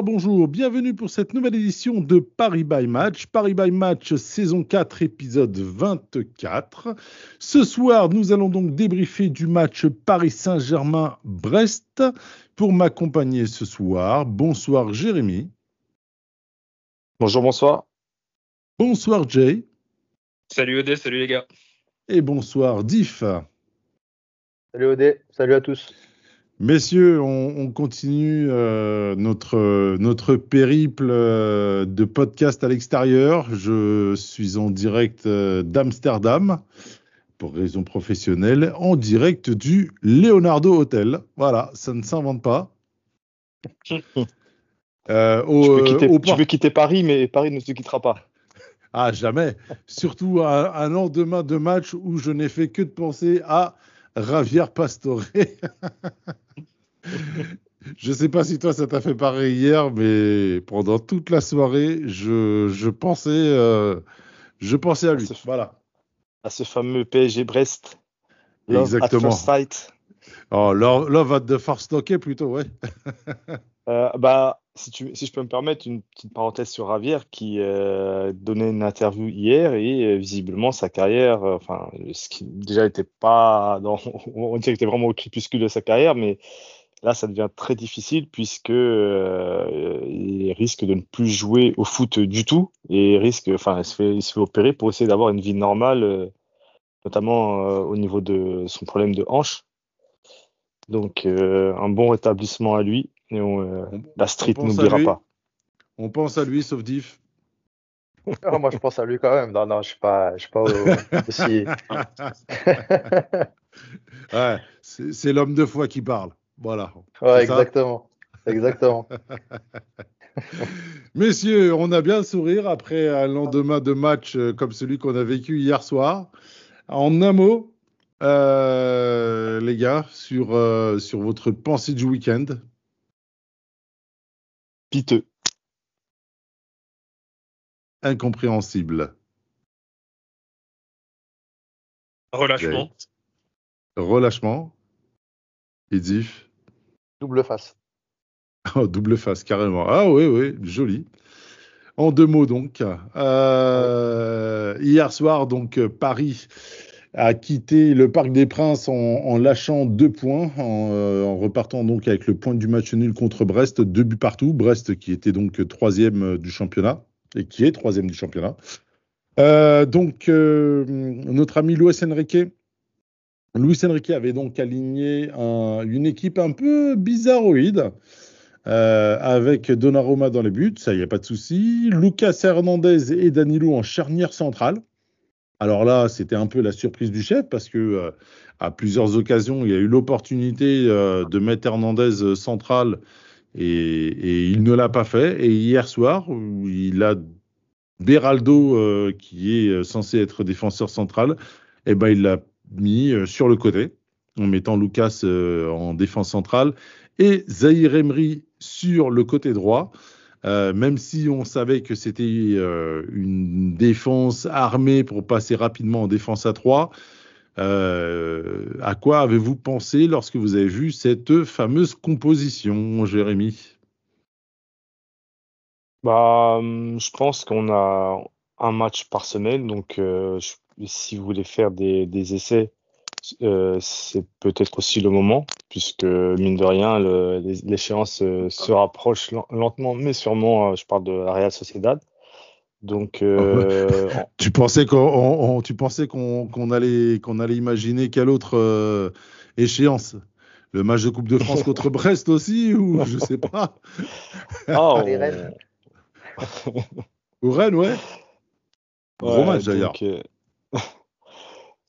Bonsoir, bonjour, bienvenue pour cette nouvelle édition de Paris by Match. Paris by Match, saison 4, épisode 24. Ce soir, nous allons donc débriefer du match Paris Saint-Germain-Brest. Pour m'accompagner ce soir, bonsoir Jérémy. Bonjour, bonsoir. Bonsoir Jay. Salut Odé, salut les gars. Et bonsoir Diff. Salut Odé, salut à tous. Messieurs, on, on continue euh, notre, notre périple euh, de podcast à l'extérieur. Je suis en direct euh, d'Amsterdam, pour raison professionnelle, en direct du Leonardo Hotel. Voilà, ça ne s'invente pas. Au, tu, peux quitter, au tu peux quitter Paris, mais Paris ne se quittera pas. Ah, jamais. Surtout un, un lendemain de match où je n'ai fait que de penser à Javier Pastore. je sais pas si toi ça t'a fait pareil hier, mais pendant toute la soirée, je, je pensais, euh, je pensais à lui. À ce, voilà. À ce fameux PSG Brest. Love Exactement. At first sight. Oh, love, love at the first okay, plutôt, ouais. euh, bah, si, je peux me permettre une petite parenthèse sur Javier qui euh, donnait une interview hier et euh, visiblement sa carrière, euh, enfin, ce qui déjà n'était pas on dirait qu'il était vraiment au crépuscule de sa carrière, mais là ça devient très difficile puisque euh, il risque de ne plus jouer au foot du tout et risque, enfin, il se fait, il se fait opérer pour essayer d'avoir une vie normale, notamment au niveau de son problème de hanche. Donc un bon rétablissement à lui et on, la street n'oubliera pas. On pense à lui, sauf Diff. Oh, moi, je pense à lui quand même. Non, non, je suis pas, je suis pas aussi. ouais, c'est l'homme de foi qui parle. Voilà. Ouais, exactement. Exactement. Messieurs, on a bien le sourire après un lendemain de match comme celui qu'on a vécu hier soir. En un mot, euh, les gars, sur, euh, sur votre pensée du week-end. Piteux. Incompréhensible. Relâchement. Relâchement. Edif. Double face. Oh, double face, carrément. Ah oui, oui, joli. En deux mots donc. Euh, hier soir, donc Paris a quitté le Parc des Princes en, lâchant deux points, en, euh, en, repartant donc avec le point du match nul contre Brest, deux buts partout. Brest qui était donc troisième du championnat et qui est troisième du championnat. Euh, donc euh, notre ami Luis Enrique Luis Enrique avait donc aligné un, une équipe un peu bizarroïde avec Donnarumma dans les buts, ça y a pas de souci. Lucas Hernandez et Danilo en charnière centrale. Alors là, c'était un peu la surprise du chef parce que euh, à plusieurs occasions, il y a eu l'opportunité euh, de mettre Hernandez central et, il ne l'a pas fait. Et hier soir, il a Beraldo euh, qui est censé être défenseur central, et eh ben il l'a mis euh, sur le côté en mettant Lucas euh, en défense centrale et Zahir Emery sur le côté droit. Euh, même si on savait que c'était euh, une défense armée pour passer rapidement en défense à 3, euh, à quoi avez-vous pensé lorsque vous avez vu cette fameuse composition, Jérémy? Bah, Je pense qu'on a un match par semaine, donc si vous voulez faire des essais, euh, c'est peut-être aussi le moment, puisque mine de rien, l'échéance euh, se rapproche lentement, mais sûrement, euh, je parle de la Real Sociedad. Donc, euh, tu pensais qu'on, tu pensais qu'on qu allait, qu'on allait imaginer quelle autre euh, échéance? Le match de Coupe de France contre Brest aussi, ou je sais pas? Ah, on... Rennes. Ou Rennes, ouais. Gros Ouais, match d'ailleurs.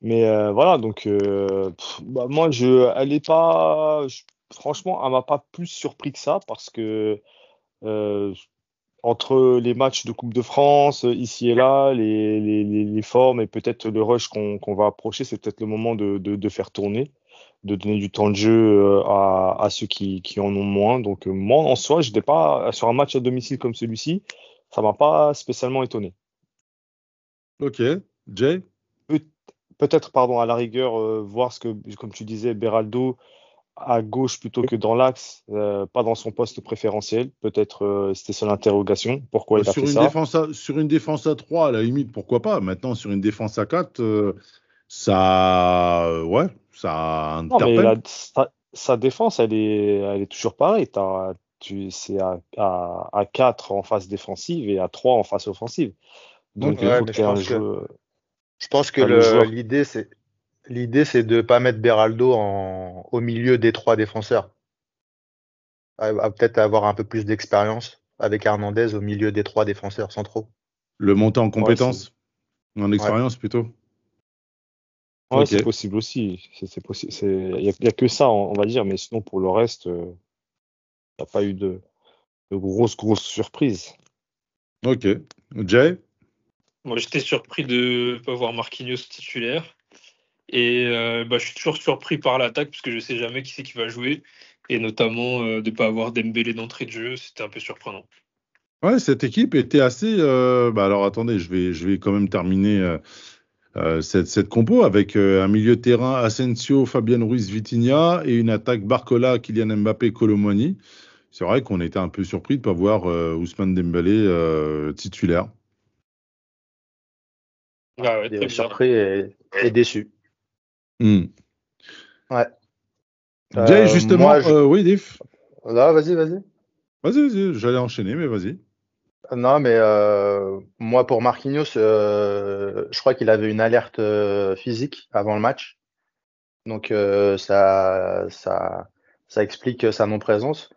Mais euh, voilà, donc euh, bah, moi, je, elle est pas, je- franchement, elle m'a pas plus surpris que ça parce que euh, entre les matchs de Coupe de France, ici et là, les, les, les, formes et peut-être le rush qu'on qu'on va approcher, c'est peut-être le moment de, de, de faire tourner. de donner du temps de jeu à, à ceux qui, qui en ont moins. Donc moi, en soi, j'étais pas sur un match à domicile comme celui-ci, ça m'a pas spécialement étonné. Ok, Jay? Peut-être, pardon, à la rigueur, euh, voir ce que, comme tu disais, Beraldo à gauche plutôt que dans l'axe, euh, pas dans son poste préférentiel. Peut-être euh, c'était son interrogation. Pourquoi il a sur fait une, ça? défense à, sur une défense à 3, à la limite, pourquoi pas. Maintenant, sur une défense à 4, euh, ça, ouais, ça Non, mais interpelle. la- sa, sa défense, elle est, elle est toujours pareille. T'as- tu, c'est à, à, à 4 en phase défensive et à 3 en phase offensive. Donc, il Ouais, faut mais que je tu aies un que- jeu. Je pense que joueur. l'idée, c'est l'idée, c'est de pas mettre Beraldo en, au milieu des trois défenseurs. À, à peut-être avoir un peu plus d'expérience avec Hernandez au milieu des trois défenseurs centraux. Le monter en compétence, en expérience plutôt. Ouais, Ok. c'est possible aussi. C'est, possible. Il y a, que ça, on on va dire. Mais sinon, pour le reste, euh, il n'y a pas eu de, de grosses, grosses surprises. Ok. Jay? Moi, j'étais surpris de ne pas voir Marquinhos titulaire. Et euh, bah, je suis toujours surpris par l'attaque parce que je sais jamais qui c'est qui va jouer. Et notamment euh, de ne pas avoir Dembélé d'entrée de jeu, c'était un peu surprenant. Ouais, cette équipe était assez. euh, bah alors attendez, je vais, je vais quand même terminer cette, cette compo avec un milieu de terrain Asensio, Fabian Ruiz, Vitinha et une attaque Barcola, Kylian Mbappé, Colomoni. C'est vrai qu'on était un peu surpris de ne pas voir Ousmane Dembélé titulaire. Ah ouais, très surpris et, et déçu. Hmm. Ouais. Jay, Euh, justement, moi, je- euh, oui, Diff. Là, vas-y, vas-y. Vas-y, vas-y, j'allais enchaîner, mais vas-y. Non, mais euh, moi, pour Marquinhos, euh, je crois qu'il avait une alerte euh, physique avant le match. Donc, euh, ça, ça, ça explique sa non-présence.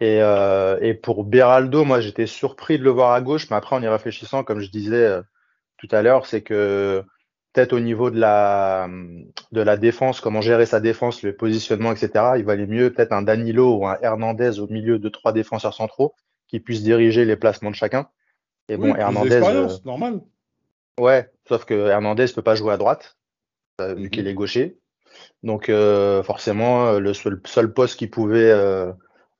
Et, euh, et pour Beraldo, moi, j'étais surpris de le voir à gauche, mais après, en y réfléchissant, comme je disais euh, tout à l'heure, c'est que peut-être au niveau de la, de la défense, comment gérer sa défense, le positionnement, etc., il valait mieux peut-être un Danilo ou un Hernandez au milieu de trois défenseurs centraux qui puissent diriger les placements de chacun. Et Oui, bon, plus Hernandez, d'expérience, normal. euh, ouais, sauf que Hernandez peut pas jouer à droite, euh, vu Mhm. qu'il est gaucher. Donc euh, forcément, euh, le seul, seul poste qu'il pouvait euh,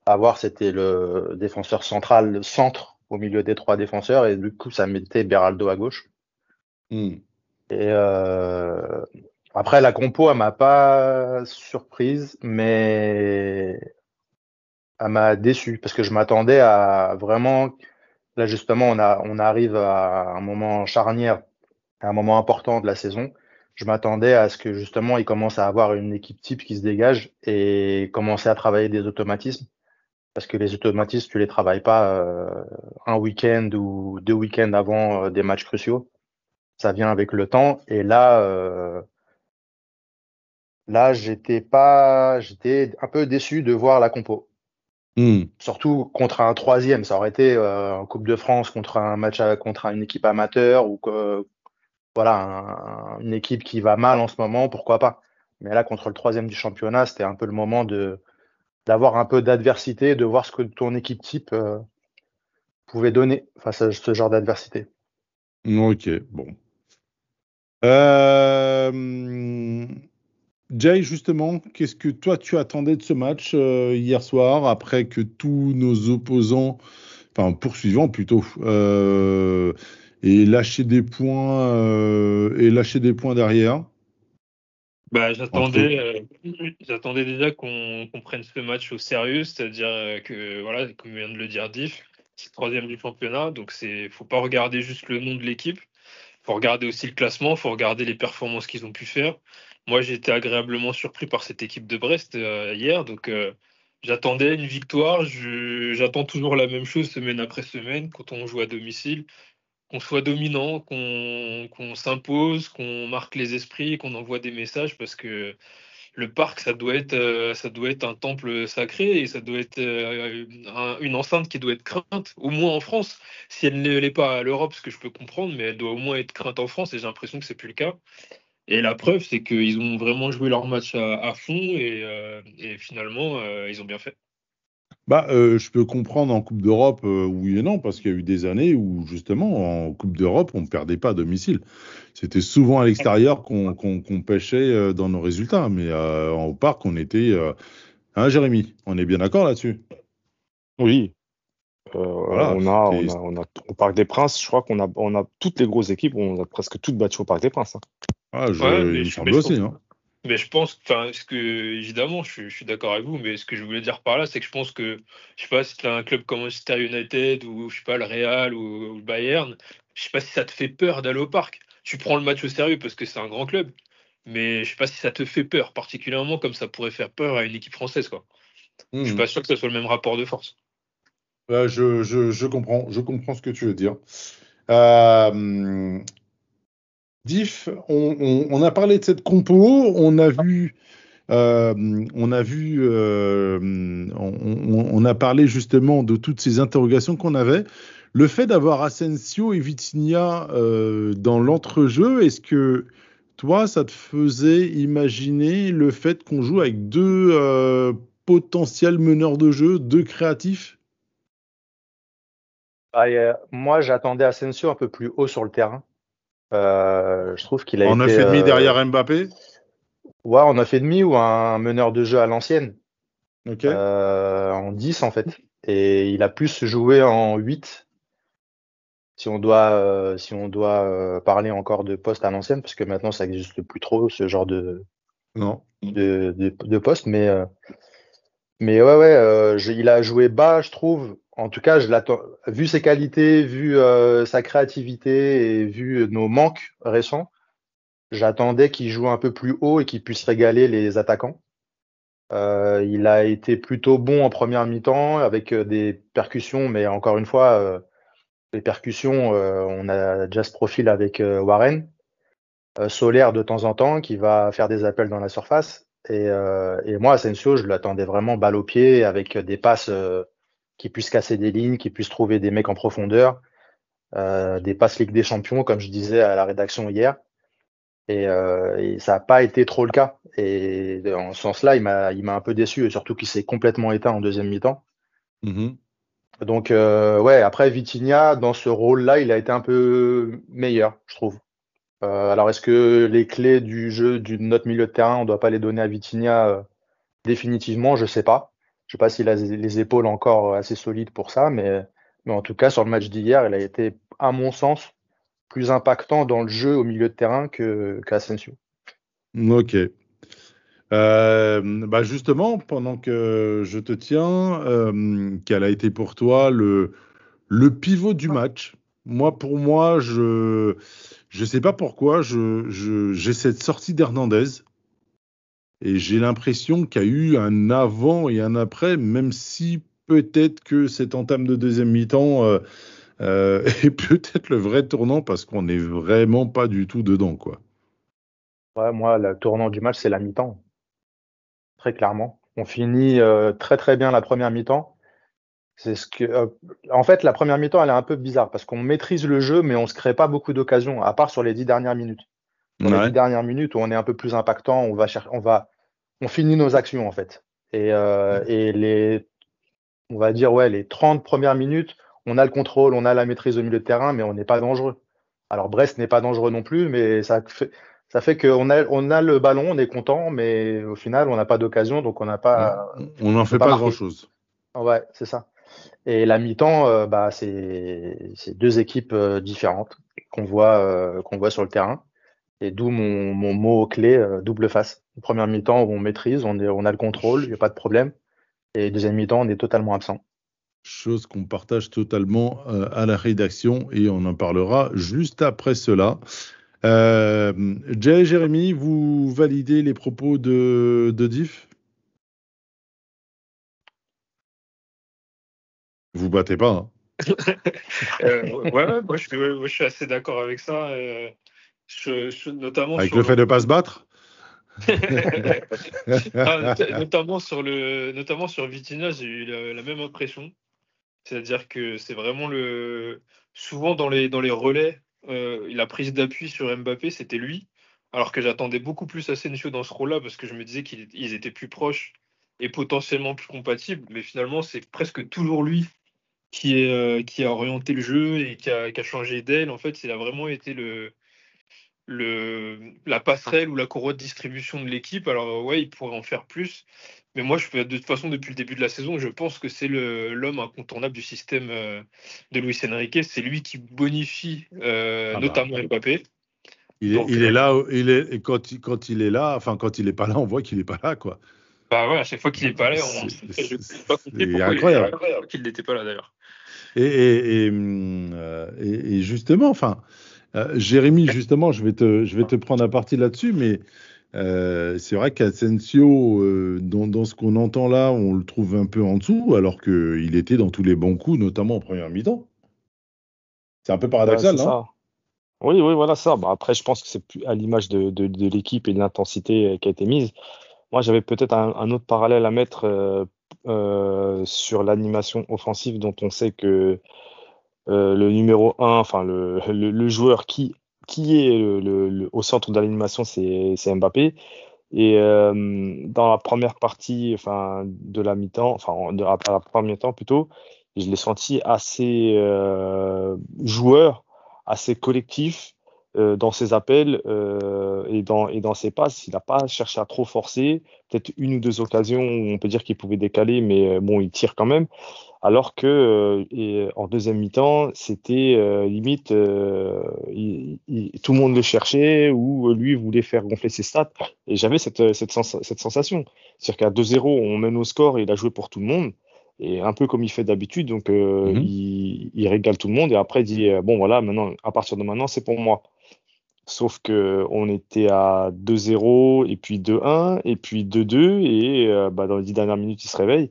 avoir, c'était le défenseur central, le centre au milieu des trois défenseurs, et du coup, ça mettait Beraldo à gauche. Hmm. Et euh, après, la compo, elle m'a pas surprise, mais elle m'a déçu parce que je m'attendais à vraiment. Là, justement, on a, on arrive à un moment charnière, à un moment important de la saison. Je m'attendais à ce que justement, il commence à avoir une équipe type qui se dégage et commencer à travailler des automatismes. Parce que les automatismes, tu les travailles pas euh, un week-end ou deux week-ends avant euh, des matchs cruciaux. Ça vient avec le temps. Et là, euh, là, j'étais pas, j'étais un peu déçu de voir la compo. Hmm. Surtout contre un troisième, ça aurait été euh, en Coupe de France contre un match à- contre une équipe amateur ou que, voilà un- une équipe qui va mal en ce moment, pourquoi pas. Mais là contre le troisième du championnat, c'était un peu le moment de d'avoir un peu d'adversité, de voir ce que ton équipe type euh, pouvait donner face à ce genre d'adversité. Ok, bon. Euh, Jay, justement, qu'est-ce que toi tu attendais de ce match euh, hier soir après que tous nos opposants, enfin poursuivants plutôt, euh, aient lâché des points euh, et lâché des points derrière? Bah, j'attendais, euh, j'attendais déjà qu'on qu'on prenne ce match au sérieux, c'est-à-dire euh, que, voilà, comme vient de le dire Diff, c'est le troisième du championnat, donc c'est, faut pas regarder juste le nom de l'équipe, faut regarder aussi le classement, faut regarder les performances qu'ils ont pu faire. Moi, j'ai été agréablement surpris par cette équipe de Brest euh, hier, donc euh, j'attendais une victoire. J'attends toujours la même chose semaine après semaine quand on joue à domicile qu'on soit dominant, qu'on qu'on s'impose, qu'on marque les esprits, qu'on envoie des messages parce que le parc, ça doit être, euh, ça doit être un temple sacré et ça doit être euh, un- une enceinte qui doit être crainte, au moins en France. Si elle ne l'est pas à l'Europe, ce que je peux comprendre, mais elle doit au moins être crainte en France et j'ai l'impression que c'est plus le cas. Et la preuve, c'est qu'ils ont vraiment joué leur match à, fond et, euh, finalement, ils ont bien fait. Bah, euh, je peux comprendre en Coupe d'Europe, euh, oui et non, parce qu'il y a eu des années où, justement, en Coupe d'Europe, on ne perdait pas à domicile. C'était souvent à l'extérieur qu'on pêchait euh, dans nos résultats, mais euh, au parc, on était. euh, Hein, Jérémy On est bien d'accord là-dessus? Oui. Euh, Voilà, on, a, on, a, on a au Parc des Princes, je crois qu'on a, on a toutes les grosses équipes, on a presque toutes battues au Parc des Princes. hein. ah, je, Ouais, Il me semble aussi. Hein. Mais je pense, enfin, ce que, évidemment, je, suis- je suis d'accord avec vous, mais ce que je voulais dire par là, c'est que je pense que, je sais pas, si tu as un club comme Manchester United ou, je sais pas, le Real ou, ou le Bayern, je sais pas si ça te fait peur d'aller au parc. Tu prends le match au sérieux parce que c'est un grand club, mais je sais pas si ça te fait peur, particulièrement comme ça pourrait faire peur à une équipe française, quoi. Je suis Mhm. pas sûr que ce soit le même rapport de force. Je, je, je comprends, je comprends ce que tu veux dire. Euh, Diff, on, a parlé de cette compo, on a vu, euh, on a vu, euh, on, a parlé justement de toutes ces interrogations qu'on avait. Le fait d'avoir Asensio et Vitinha euh, dans l'entrejeu, est-ce que toi, ça te faisait imaginer le fait qu'on joue avec deux euh, potentiels meneurs de jeu, deux créatifs? Ah, moi, j'attendais Asensio un peu plus haut sur le terrain. Euh, je trouve qu'il a En été. 9,5 euh, derrière Mbappé? Ouais, en 9,5 ou un meneur de jeu à l'ancienne. Ok. Euh, en 10 en fait. Et il a plus joué en 8 si on doit, euh, si on doit euh, parler encore de poste à l'ancienne, parce que maintenant ça n'existe plus trop ce genre de, Non. de, de, de poste. Mais, euh, mais ouais, ouais, je- il a joué bas, je trouve. En tout cas, je. Vu ses qualités, vu euh, sa créativité et vu nos manques récents, j'attendais qu'il joue un peu plus haut et qu'il puisse régaler les attaquants. Euh, il a été plutôt bon en première mi-temps avec euh, des percussions, mais encore une fois, euh, les percussions, euh, on a déjà ce profil avec euh, Warren, Solaire de temps en temps qui va faire des appels dans la surface. Et, et moi, Asensio, je l'attendais vraiment balle au pied avec des passes qui puissent casser des lignes, qui puissent trouver des mecs en profondeur, euh, des passes Ligue des Champions, comme je disais à la rédaction hier. Et, euh, et ça n'a pas été trop le cas. Et en ce sens-là, il m'a, il m'a un peu déçu, et surtout qu'il s'est complètement éteint en deuxième mi-temps. Mhm. Donc, euh, ouais, après, Vitinha, dans ce rôle-là, il a été un peu meilleur, je trouve. Alors, est-ce que les clés du jeu de notre milieu de terrain, on ne doit pas les donner à Vitinha définitivement? Je sais pas. Je sais pas s'il a les épaules encore assez solides pour ça, mais, mais en tout cas, sur le match d'hier, il a été, à mon sens, plus impactant dans le jeu au milieu de terrain qu'Asensio. Ok. Euh, bah justement, pendant que je te tiens, euh, quel a été pour toi le, le pivot du match? Moi, pour moi, je je sais pas pourquoi, je, je, j'ai cette sortie d'Hernandez et j'ai l'impression qu'il y a eu un avant et un après, même si peut-être que cette entame de deuxième mi-temps euh, euh, est peut-être le vrai tournant parce qu'on n'est vraiment pas du tout dedans, quoi. Ouais, moi, le tournant du match, c'est la mi-temps. Très clairement. On finit euh, très très bien la première mi-temps. En fait, la première mi-temps, elle est un peu bizarre parce qu'on maîtrise le jeu, mais on se crée pas beaucoup d'occasions, à part sur les dix dernières minutes. Dans les Ouais. dix dernières minutes où on est un peu plus impactant, on va chercher, on va, on finit nos actions en fait. Et, euh, et les, on va dire ouais, les 30 premières minutes, on a le contrôle, on a la maîtrise au milieu de terrain, mais on n'est pas dangereux. Alors Brest n'est pas dangereux non plus, mais ça fait, ça fait qu'on a, on a le ballon, on est content, mais au final, on n'a pas d'occasion, donc on n'a pas. On n'en fait pas pas marqué. grand-chose. Ouais, c'est ça. Et la mi-temps, euh, bah, c'est c'est deux équipes euh, différentes qu'on voit, qu'on voit sur le terrain. Et d'où mon, mon mot clé, euh, double face. Première mi-temps on maîtrise, on, est, on a le contrôle, il n'y a pas de problème. Et deuxième mi-temps, on est totalement absent. Chose qu'on partage totalement euh, à la rédaction et on en parlera juste après cela. Euh, Jay et Jérémy, vous validez les propos de, de Diff? Vous battez pas, hein? Euh, ouais, ouais, moi, je suis, ouais, moi, je suis assez d'accord avec ça. euh, je- je- notamment Avec sur le fait de pas se battre? Ah, not- notamment sur le, notamment sur Vitinha, j'ai eu la, la même impression. C'est-à-dire que c'est vraiment le, souvent dans les dans les relais, euh, la prise d'appui sur Mbappé, c'était lui. Alors que j'attendais beaucoup plus Asensio dans ce rôle-là parce que je me disais qu'ils ils étaient plus proches est potentiellement plus compatible, mais finalement, c'est presque toujours lui qui, est, euh, qui a orienté le jeu et qui a, qui a changé d'aile. En fait, il a vraiment été le, le, la passerelle ou la courroie de distribution de l'équipe. Alors, ouais, il pourrait en faire plus. Mais moi, je, de toute façon, depuis le début de la saison, je pense que c'est l'homme incontournable du système euh, de Luis Enrique. C'est lui qui bonifie euh, Ah bah. notamment Mbappé. Il est, Donc, il euh, est là, il est, et quand, il- quand il est là, enfin, quand il est pas là, on voit qu'il est pas là, quoi. Bah ouais, à chaque fois qu'il n'est pas là, on C'est- pas incroyable. qu'il n'était pas là d'ailleurs. Et, et, et, euh, et- et justement, enfin, euh, Jérémy, justement, je vais te, je vais te prendre à partie là-dessus, mais euh, c'est vrai qu'Asensio, euh, dans, dans ce qu'on entend là, on le trouve un peu en dessous, alors qu'il était dans tous les bons coups, notamment en première mi-temps. C'est un peu paradoxal, Ouais, non? ça. Oui, oui, voilà ça. Bah, après, je pense que c'est plus à l'image de, de, de l'équipe et de l'intensité qui a été mise. Moi, j'avais peut-être un, un autre parallèle à mettre euh, sur l'animation offensive dont on sait que le numéro 1, enfin le, le, joueur qui, qui est au centre de l'animation, c'est Mbappé. Et euh, dans la première partie enfin, de la mi-temps, enfin en- de, à la première mi-temps plutôt, je l'ai senti assez euh, joueur, assez collectif euh, dans ses appels euh, et, dans, et dans ses passes. Il n'a pas cherché à trop forcer. Peut-être une ou deux occasions où on peut dire qu'il pouvait décaler, mais euh, bon, il tire quand même. Alors que et en deuxième mi-temps, c'était limite, il- il- tout le monde le cherchait ou lui voulait faire gonfler ses stats. Et j'avais cette, cette, sens- cette sensation. C'est-à-dire qu'à 2-0, on mène au score et il a joué pour tout le monde. Et un peu comme il fait d'habitude, donc euh, Mhm. il, il régale tout le monde et après il dit euh, bon voilà, maintenant, à partir de maintenant, c'est pour moi. Sauf que on était à 2-0 et puis 2-1 et puis 2-2 et euh, bah, dans les dix dernières minutes, il se réveille.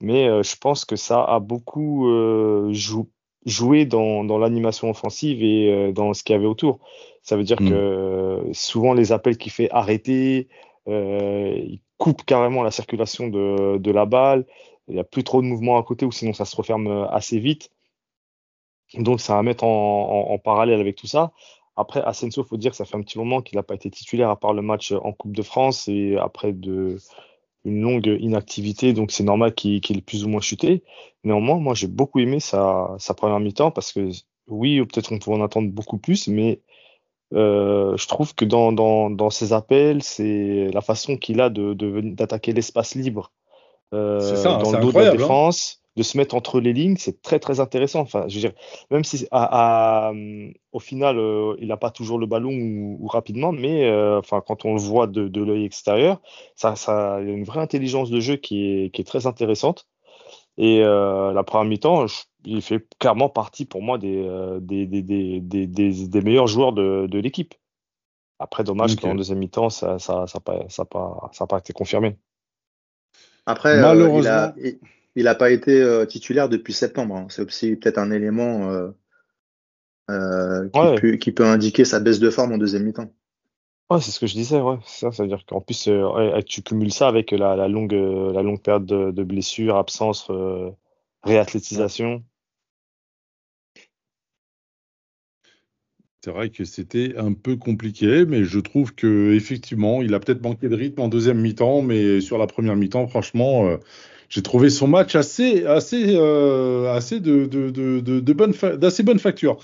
Mais euh, je pense que ça a beaucoup euh, jou- joué dans, dans l'animation offensive et dans ce qu'il y avait autour. Ça veut dire Mm. que souvent les appels qu'il fait arrêter, il coupe carrément la circulation de, de la balle. Il n'y a plus trop de mouvement à côté ou sinon ça se referme assez vite. Donc ça va mettre en, en- en parallèle avec tout ça. Après, Asensio, faut dire que ça fait un petit moment qu'il n'a pas été titulaire à part le match en Coupe de France et après de, une longue inactivité, donc c'est normal qu'il qu'il ait plus ou moins chuté. Néanmoins, moi j'ai beaucoup aimé sa, sa première mi-temps parce que oui, peut-être on pouvait en attendre beaucoup plus, mais euh, je trouve que dans, dans, dans ses appels, c'est la façon qu'il a de, de d'attaquer l'espace libre euh, ça, dans le dos de la hein. défense, de se mettre entre les lignes, c'est très très intéressant. Enfin, je veux dire, même si à, à, au final euh, il n'a pas toujours le ballon ou, ou rapidement, mais euh, enfin quand on le voit de, de l'œil extérieur, ça, ça il y a une vraie intelligence de jeu qui est, qui est très intéressante. Et euh, la première mi-temps, il fait clairement partie pour moi des, des, des, des, des, des- des meilleurs joueurs de, de l'équipe. Après, dommage qu'en deuxième mi-temps, ça ça, ça, a pas, ça, ça été confirmé. Après, euh, Malheureusement. il a, il, il a pas été euh, titulaire depuis septembre. hein. C'est aussi peut-être un élément euh, euh, qui, Ouais. peut, qui peut indiquer sa baisse de forme en deuxième mi-temps. Ouais, c'est ce que je disais, ouais. C'est ça, ça veut dire qu'en plus, euh, ouais, tu cumules ça avec la, la longue, euh, la longue période de, de blessures, absence, euh, réathlétisation. C'est vrai que c'était un peu compliqué, mais je trouve que effectivement, il a peut-être manqué de rythme en deuxième mi-temps, mais sur la première mi-temps, franchement, euh, j'ai trouvé son match assez, assez, euh, assez de, de, de, de, bonne d'assez bonne facture.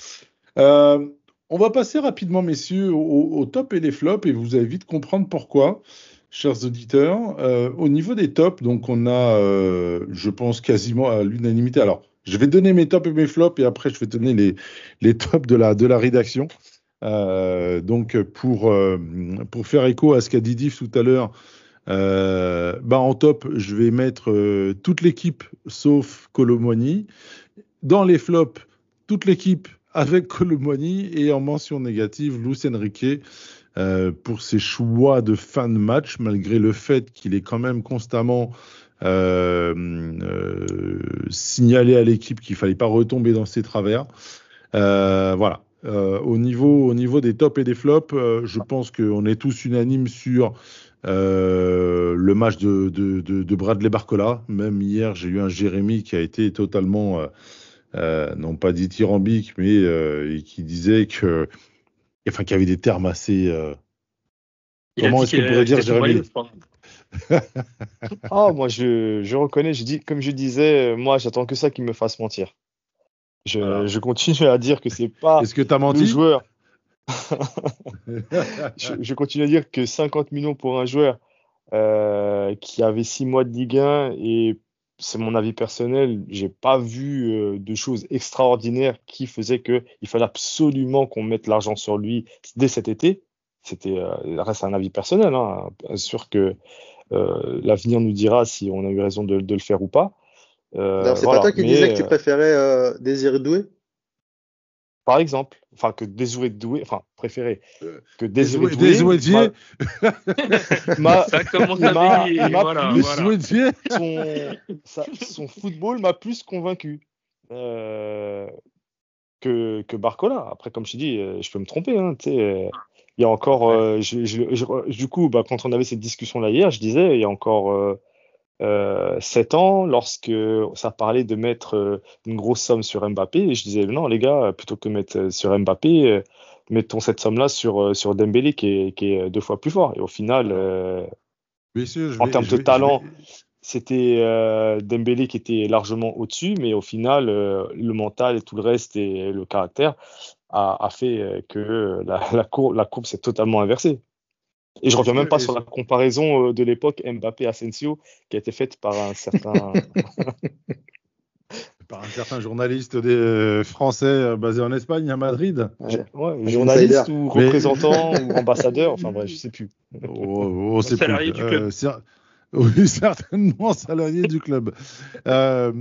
Euh, on va passer rapidement, messieurs, au, au top et les flops, et vous allez vite comprendre pourquoi, chers auditeurs. Euh, au niveau des tops, donc on a, je pense, quasiment à l'unanimité. Alors, je vais donner mes tops et mes flops, et après, je vais donner les, les tops de la, de la rédaction. Donc, pour, pour faire écho à ce qu'a dit Diff tout à l'heure, bah en top, je vais mettre euh, toute l'équipe sauf Colomboigny. Dans les flops, toute l'équipe avec Colomboigny. Et en mention négative, Luis Enrique euh, pour ses choix de fin de match, malgré le fait qu'il est quand même constamment euh, euh, signalé à l'équipe qu'il fallait pas retomber dans ses travers. Euh, voilà. Euh, au, niveau, au niveau des tops et des flops, euh, je pense qu'on est tous unanimes sur euh, le match de, de, de, de Bradley Barcola. Même hier, j'ai eu un Jérémy qui a été totalement, euh, euh, non pas dithyrambique, mais euh, et qui disait que, enfin, qu'il y avait des termes assez. euh, Comment dit est-ce qu'il qu'on pourrait a dire, Jérémy? Ah, moi, je, je reconnais, je dis, comme je disais, moi, j'attends que ça qui me fasse mentir. Je, Voilà. je continue à dire que c'est pas Est-ce que tu as le menti? joueur. Je, je continue à dire que 50 millions pour un joueur euh, qui avait 6 mois de Ligue 1 et c'est mon avis personnel, j'ai pas vu euh, de choses extraordinaires qui faisaient que il fallait absolument qu'on mette l'argent sur lui dès cet été. C'était euh, reste un avis personnel, hein. Bien sûr que l'avenir nous dira si on a eu raison de, de le faire ou pas. C'est voilà. pas toi qui Mais, disais que tu préférais Désiré Doué? Par exemple, enfin que Désiré Doué, enfin préféré Euh, que Désiré- Doué Désiré m'a- Ça commence à briller. il m'a Voilà, son, sa- son football m'a plus convaincu euh, que, que Barcola. Après, comme je dit, euh, je peux me tromper. hein, tu sais, euh, il y a encore, euh, je- je- je- du coup, bah, quand on avait cette discussion-là hier, je disais, il y a encore euh, euh, sept ans, lorsque ça parlait de mettre euh, une grosse somme sur Mbappé, et je disais, non, les gars, plutôt que mettre euh, sur Mbappé, euh, mettons cette somme-là sur, euh, sur Dembélé, qui est, qui est deux fois plus fort. Et au final, euh, En vais- termes de vais- talent, c'était euh, Dembélé qui était largement au-dessus, mais au final, euh, le mental et tout le reste et le caractère a, a fait euh, que la, la, cour- la courbe s'est totalement inversée. Et je reviens même pas sur la comparaison euh, de l'époque Mbappé-Asensio qui a été faite par un certain. par un certain journaliste des euh, français euh, basé en Espagne, à Madrid. Ouais. journaliste ou Mais- représentant ou ambassadeur, enfin bref, je sais plus. Oh, oh, c'est salarié plus. du club. Euh, oui, certainement salarié du club. Euh,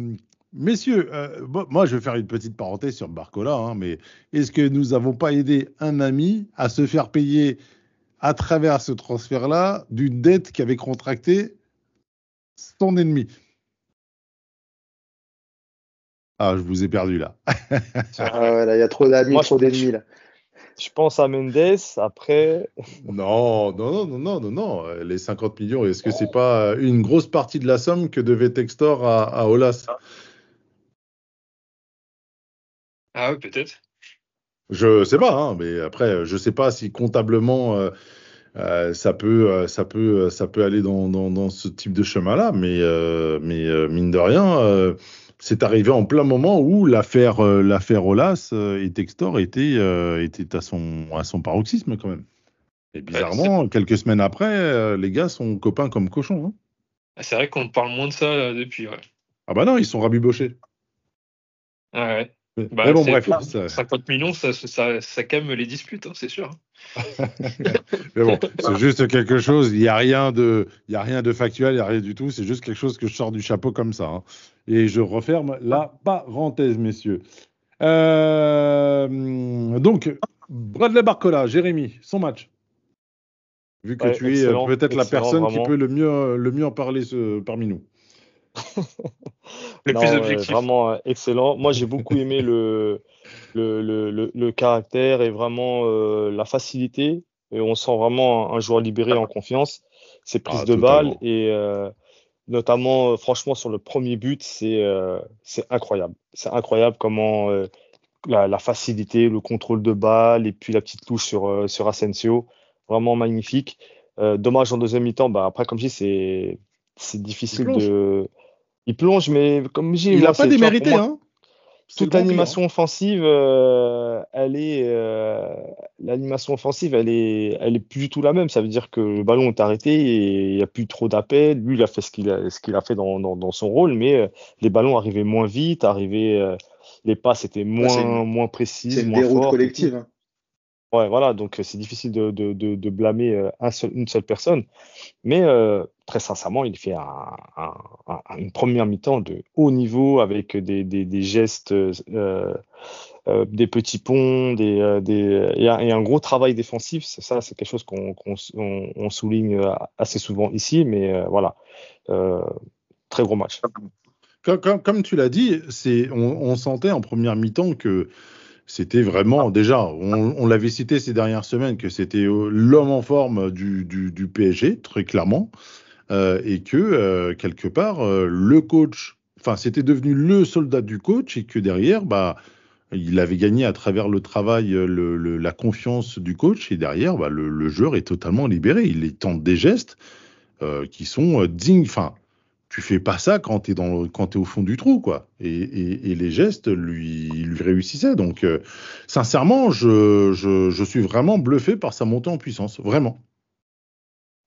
messieurs, euh, bon, moi je vais faire une petite parenthèse sur Barcola, hein, mais est-ce que nous n'avons pas aidé un ami à se faire payer à travers ce transfert-là d'une dette qu'avait contractée son ennemi Ah, je vous ai perdu là. Ah ouais, là, il y a trop d'amis, Moi, trop je- d'ennemis là. Je pense à Mendes, après, Non, non, non, non, non, non. Les 50 millions, est-ce que c'est pas une grosse partie de la somme que devait Textor à, à Olas? Ah ouais, peut-être. Je sais pas, hein, mais après, je sais pas si comptablement euh, euh, ça peut, euh, ça peut, ça peut aller dans, dans, dans ce type de chemin-là, mais, euh, mais mine de rien, c'est arrivé en plein moment où l'affaire, l'affaire Olas et Textor était, était à son, à son paroxysme quand même. Et bizarrement, quelques semaines après, les gars sont copains comme cochons. hein. Ah, C'est vrai qu'on parle moins de ça depuis. Ouais. Ah bah non, ils sont rabibochés. Ah ouais. Mais, Bah, mais bon, c'est- bref. ça- 50 millions, ça, ça, ça calme les disputes, hein, c'est sûr. Mais bon, c'est juste quelque chose. Il n'y a rien de, y a rien de factuel, il n'y a rien du tout. C'est juste quelque chose que je sors du chapeau comme ça. hein. Et je referme la parenthèse, messieurs. Euh, donc, Bradley Barcola, Jérémy, son match. Vu que Ouais, tu es euh, peut-être la personne vraiment. qui peut le mieux, le mieux en parler ce- parmi nous. Le Non, plus ouais, objectif. vraiment euh, excellent. Moi, j'ai beaucoup aimé le, le, le, le, caractère et vraiment euh, la facilité. Et on sent vraiment un, un joueur libéré en confiance. Ses prises Ah, de balles et euh, notamment, franchement, sur le premier but, c'est euh, incroyable. C'est incroyable comment euh, la, la facilité, le contrôle de balle et puis la petite touche sur, euh, sur Asensio. Vraiment magnifique. Dommage en deuxième mi-temps. Bah, après, comme je dis, c'est difficile de. Il plonge, mais comme dis, Il n'a pas c'est- démérité, moi, hein. C'est toute le grand l'animation offensive, euh, elle est, euh, l'animation offensive, elle est, elle est plus du tout la même. Ça veut dire que le ballon est arrêté et il n'y a plus trop d'appels. Lui, il a fait ce qu'il a, ce qu'il a fait dans, dans, dans son rôle, mais euh, les ballons arrivaient moins vite, arrivaient, euh, les passes étaient moins, c'est une- moins C'est précises, une moins déroute collective. hein. Ouais, voilà, donc euh, c'est difficile de, de, de, blâmer euh, une seule personne. Mais euh, très sincèrement, il fait un, un- un- une première mi-temps de haut niveau avec des, des, des gestes, des petits ponts, des, des, et, un, gros travail défensif. Ça, c'est quelque chose qu'on on- souligne assez souvent ici, mais voilà, très gros match. Comme, comme- tu l'as dit, on, on sentait en première mi-temps que c'était vraiment, déjà, on, on l'avait cité ces dernières semaines, que c'était euh, l'homme en forme du, du, du PSG, très clairement, euh, et que euh, quelque part, euh, le coach, enfin, c'était devenu le soldat du coach, et que derrière, bah, il avait gagné à travers le travail, le- le- la confiance du coach, et derrière, bah, le, le joueur est totalement libéré. Il tente des gestes. qui sont dignes. Enfin, tu fais pas ça quand tu es, t'es au fond du trou, quoi. Et, les gestes lui, lui réussissaient. Donc, euh, sincèrement, je, suis vraiment bluffé par sa montée en puissance. Vraiment.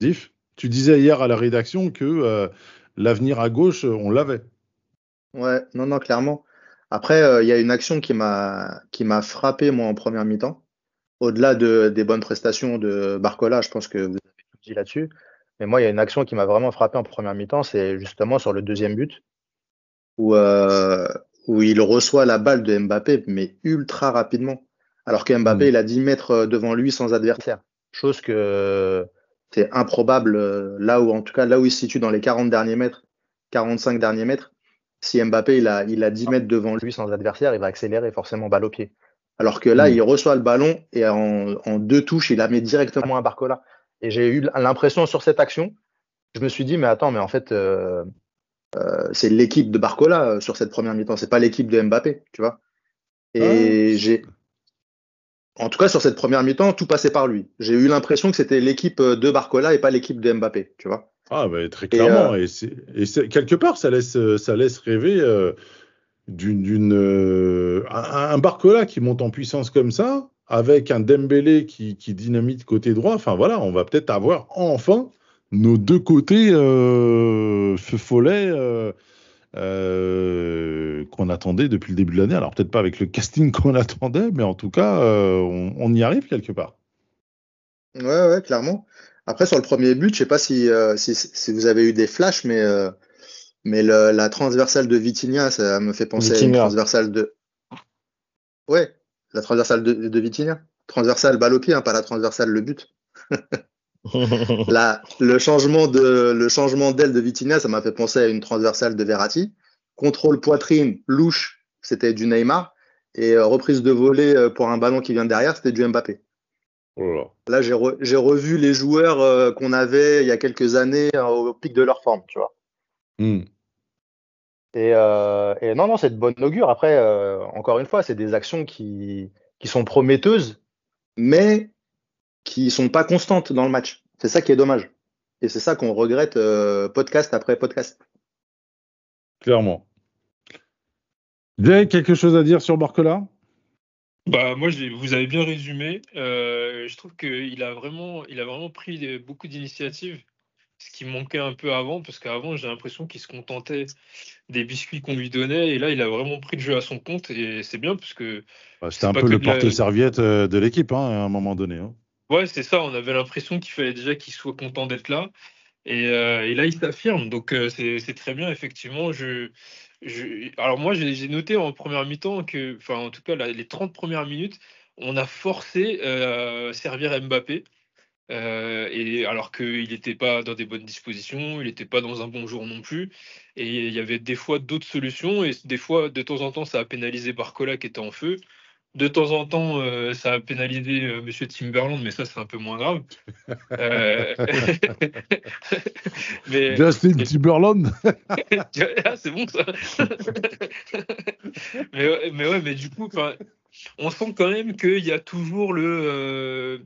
Diff, tu disais hier à la rédaction que euh, l'avenir à gauche, on l'avait. Ouais, non, non, clairement. Après, euh, il y a une action qui m'a frappé, moi, en première mi-temps. Au-delà de, des bonnes prestations de Barcola, je pense que vous avez tout dit là-dessus. Mais moi, il y a une action qui m'a vraiment frappé en première mi-temps, c'est justement sur le deuxième but. où, euh, où il reçoit la balle de Mbappé, mais ultra rapidement. Alors que Mbappé, Mm. il a 10 mètres devant lui sans adversaire. Chose que C'est improbable, euh, là où, en tout cas, là où il se situe dans les 40 derniers mètres, 45 derniers mètres, si Mbappé, il a, il a 10 mètres devant lui. sans adversaire, il va accélérer forcément balle au pied. Alors que là, Mm. il reçoit le ballon et en, en deux touches, il la met directement. Un Barcola. Et j'ai eu l'impression sur cette action, je me suis dit, mais attends, mais en fait, euh, Euh, c'est l'équipe de Barcola euh, sur cette première mi-temps, c'est pas l'équipe de Mbappé, tu vois. Et Ah. j'ai, en tout cas, sur cette première mi-temps, tout passait par lui. J'ai eu l'impression que c'était l'équipe de Barcola et pas l'équipe de Mbappé, tu vois. Ah, bah, très clairement. euh, Et, quelque part, ça laisse, ça laisse rêver d'une, d'une, un, un Barcola qui monte en puissance comme ça, avec un Dembélé qui, qui dynamite côté droit. Enfin voilà, on va peut-être avoir enfin nos deux côtés euh, feu follet euh, euh, qu'on attendait depuis le début de l'année. Alors peut-être pas avec le casting qu'on attendait, mais en tout cas, euh, on, on y arrive quelque part. Ouais, ouais, clairement. Après, sur le premier but, je sais pas si, si, si vous avez eu des flashs, mais, mais le- la transversale de Vitinha, ça me fait penser à une transversale de. Ouais, la transversale de, de Vitinha. Transversale balle au pied, hein, pas la transversale le but. La, le changement de le changement d'aile de Vitinha, ça m'a fait penser à une transversale de Verratti. Contrôle poitrine, louche, c'était du Neymar. Et euh, reprise de volée euh, pour un ballon qui vient derrière, c'était du Mbappé. Oh là j'ai re- j'ai revu les joueurs euh, qu'on avait il y a quelques années au pic de leur forme, tu vois. Hmm. Et, euh, et non, non, c'est de bonne augure. Après, euh, encore une fois, c'est des actions qui, qui sont prometteuses. Mais qui sont pas constantes dans le match. C'est ça qui est dommage. Et c'est ça qu'on regrette euh, podcast après podcast. Clairement. Jay, quelque chose à dire sur Barcola? Bah moi, vous avez bien résumé. Euh, je trouve qu'il a vraiment, il a vraiment pris beaucoup d'initiatives, ce qui manquait un peu avant, parce qu'avant, j'ai l'impression qu'il se contentait des biscuits qu'on lui donnait, et là, il a vraiment pris le jeu à son compte, et c'est bien, parce que Bah, C'était un peu le la- porte-serviette euh, de l'équipe hein, à un moment donné. hein. ouais, c'est ça. On avait l'impression qu'il fallait déjà qu'il soit content d'être là, et, euh, et là, il s'affirme. Donc euh, c'est très bien, effectivement. Je, je, alors moi, j'ai noté en première mi-temps que, enfin, en tout cas, les 30 premières minutes, on a forcé euh, à servir Mbappé. Euh, et alors qu'il n'était pas dans des bonnes dispositions, il n'était pas dans un bon jour non plus, et il y avait des fois d'autres solutions, et des fois, de temps en temps, ça a pénalisé Barcola qui était en feu, de temps en temps, euh, ça a pénalisé euh, Monsieur Timberland, mais ça, c'est un peu moins grave. Euh, mais Justin Timberland ah, c'est bon ça. mais, ouais, mais ouais, mais du coup, on sent quand même qu'il y a toujours le, euh,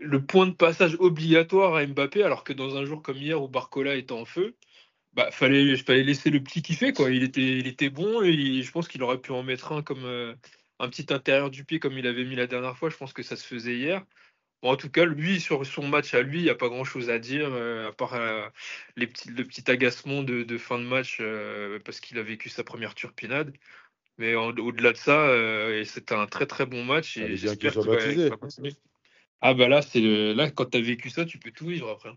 le point de passage obligatoire à Mbappé, alors que dans un jour comme hier où Barcola était en feu, bah fallait, fallait laisser le petit kiffer quoi. Il était, il était bon et je pense qu'il aurait pu en mettre un comme euh, un petit intérieur du pied comme il avait mis la dernière fois. Je pense que ça se faisait hier. Bon, en tout cas, lui, sur son match à lui, il n'y a pas grand-chose à dire, euh, à part euh, les petits, le petit agacement de, de fin de match parce qu'il a vécu sa première turpinade. Mais au-delà de ça, c'était un très très bon match. Et bien j'espère qu'il va continuer. Ah bah là, c'est le- là quand tu as vécu ça, tu peux tout vivre après.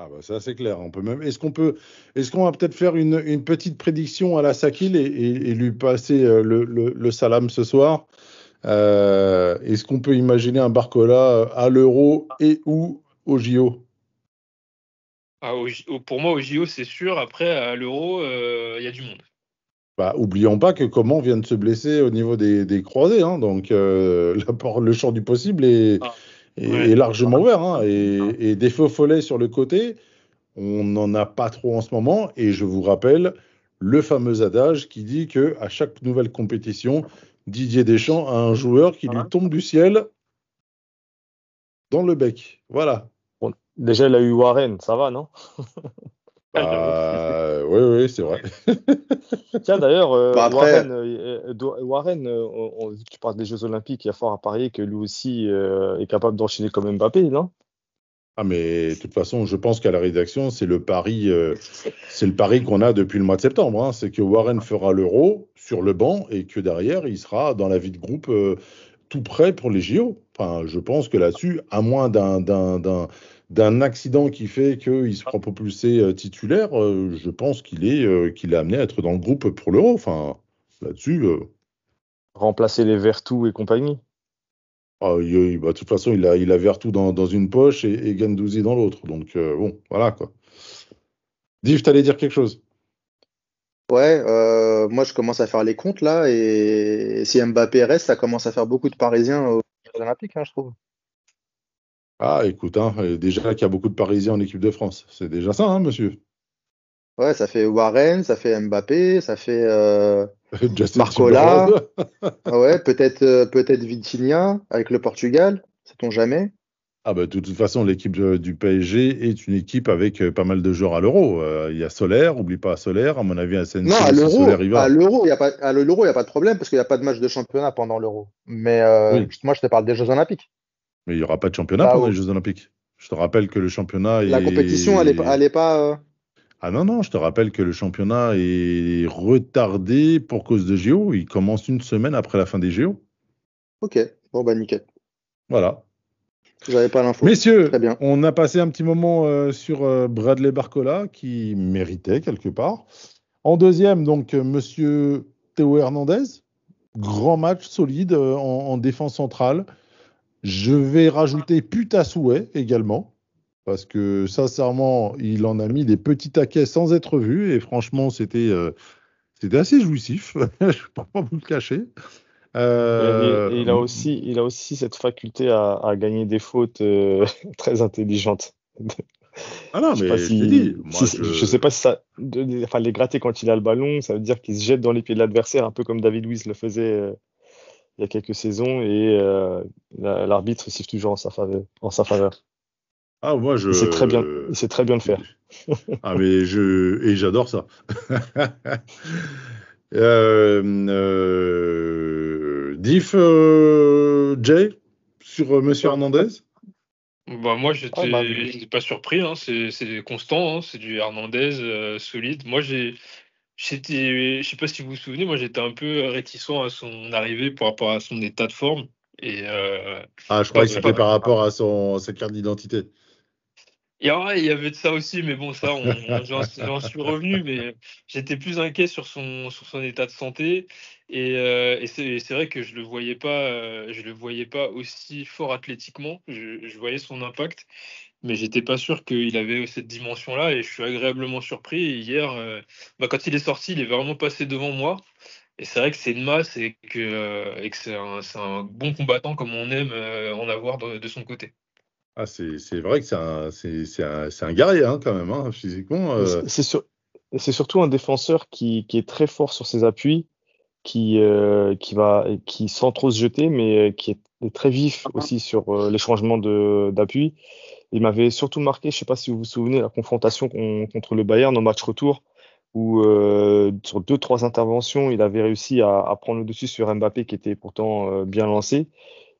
Ah bah ça c'est clair. On peut même. Est-ce qu'on peut, est-ce qu'on va peut-être faire une, une petite prédiction à la Sakil et, et- et lui passer euh, le, le- le salam ce soir? Euh, Est-ce qu'on peut imaginer un Barcola à l'Euro et ou au JO Ah, au pour moi, au JO, c'est sûr. Après, à l'Euro, euh, il y a du monde. Bah, oublions pas que Coman vient de se blesser au niveau des, des croisés, hein, donc euh, la le champ du possible est, Ah, est- ouais. est largement ouvert. hein, et, et des faux follets sur le côté, on n'en a pas trop en ce moment. Et je vous rappelle le fameux adage qui dit que à chaque nouvelle compétition, Didier Deschamps a un joueur qui lui tombe du ciel dans le bec. Voilà. Bon, déjà, il a eu Warren, ça va, non? Bah, oui, oui, c'est vrai. Tiens, d'ailleurs, euh, Bah, après- Warren, euh, euh, euh, on- on- tu parles des Jeux Olympiques, il y a fort à parier que lui aussi euh, est capable d'enchaîner comme Mbappé, non? Ah, mais de toute façon, je pense qu'à la rédaction, c'est le pari, euh, c'est le pari qu'on a depuis le mois de septembre. hein. C'est que Warren fera l'euro sur le banc et que derrière, il sera dans la vie de groupe euh, tout prêt pour les JO. Enfin, je pense que là-dessus, à moins d'un d'un- d'un- d'un accident qui fait qu'il se fera propulser euh, titulaire, euh, je pense qu'il est, euh, qu'il est amené à être dans le groupe pour l'euro. Enfin, là-dessus. euh, Remplacer les Vertou et compagnie. Ah, il- il- bah, de toute façon, il a, il a Vertou dans, dans une poche et, et Guendouzi dans l'autre. Donc, euh, bon, voilà quoi. Div, t'allais dire quelque chose? Ouais, euh, moi je commence à faire les comptes là et si Mbappé reste, ça commence à faire beaucoup de Parisiens Jeux Olympiques, hein, je trouve. Ah, écoute, hein, déjà qu'il y a beaucoup de Parisiens en équipe de France. C'est déjà ça, hein, monsieur Ouais, ça fait Warren, ça fait Mbappé, ça fait euh. Timberlake. ah ouais, peut-être euh, peut-être Vitinha avec le Portugal, sait-on jamais. Ah, bah, de toute façon, l'équipe du PSG est une équipe avec euh, pas mal de joueurs à l'euro. Euh, Il y a Solaire, oublie pas Solaire. À mon avis, à Non, à l'Euro, à l'Euro, il y a pas à l'Euro, il y a pas de problème parce qu'il n'y a pas de match de championnat pendant l'Euro. Mais euh, Oui. moi je te parle des Jeux Olympiques. Mais il n'y aura pas de championnat Bah, pendant oui. les Jeux Olympiques. Je te rappelle que le championnat La est... compétition, elle est, pas- elle est pas. euh, Ah non, non, je te rappelle que le championnat est retardé pour cause de JO. Il commence une semaine après la fin des JO. Ok, bon bah nickel. Voilà. J'avais pas l'info. Messieurs, Très bien. on a passé un petit moment euh, sur euh, Bradley Barcola qui méritait quelque part. En deuxième, donc, euh, monsieur Théo Hernandez. Grand match solide en, en défense centrale. Je vais rajouter pute à souhait également. Parce que sincèrement, il en a mis des petits taquets sans être vu. Et franchement, c'était c'était assez jouissif. je ne peux pas vous le cacher. Euh, Et, et il, a aussi, il a aussi cette faculté à, à gagner des fautes euh, très intelligentes. Ah non, Je mais je dit. Moi, si- je- je sais pas si ça. de- de- enfin, les gratter quand il a le ballon, ça veut dire qu'il se jette dans les pieds de l'adversaire, un peu comme David Luiz le faisait euh, il y a quelques saisons, et euh, la- l'arbitre siffle toujours en sa faveur. En sa faveur. Ah, moi, je. Sait très bien, sait très bien le faire. Ah, mais je. Et j'adore ça. euh, euh, Diff, euh, Jay, sur euh, Monsieur Hernandez? Bah, moi, j'étais Ah, bah, pas surpris. hein. C'est constant. hein. C'est du Hernandez euh, solide. Moi, j'ai. J'étais, je sais pas si vous vous souvenez, moi j'étais un peu réticent à son arrivée par rapport à son état de forme. Et euh, Ah, je crois que c'était par rapport à son, sa carte d'identité. Et ouais, il y avait de ça aussi, mais bon, ça, j'en suis revenu, mais j'étais plus inquiet sur son, sur son état de santé. Et, euh, et c'est vrai que je le voyais pas, euh, je le voyais pas aussi fort athlétiquement. Je, je voyais son impact, mais j'étais pas sûr qu'il avait cette dimension-là. Et je suis agréablement surpris. Et hier, euh, bah, quand il est sorti, il est vraiment passé devant moi. Et c'est vrai que c'est une masse et que, euh, et que c'est un, c'est un bon combattant comme on aime euh, en avoir de, de son côté. Ah, c'est c'est vrai que c'est un, c'est- c'est un, c'est un guerrier, hein, quand même, hein, physiquement. euh. C'est- C'est sur- c'est surtout un défenseur qui, qui est très fort sur ses appuis, qui, euh, qui va, qui sans trop se jeter, mais euh, qui est très vif aussi sur euh, les changements d'appui. Il m'avait surtout marqué, je ne sais pas si vous vous souvenez, la confrontation con- contre le Bayern au match retour, où euh, sur deux, trois interventions, il avait réussi à, à prendre le dessus sur Mbappé, qui était pourtant bien lancé.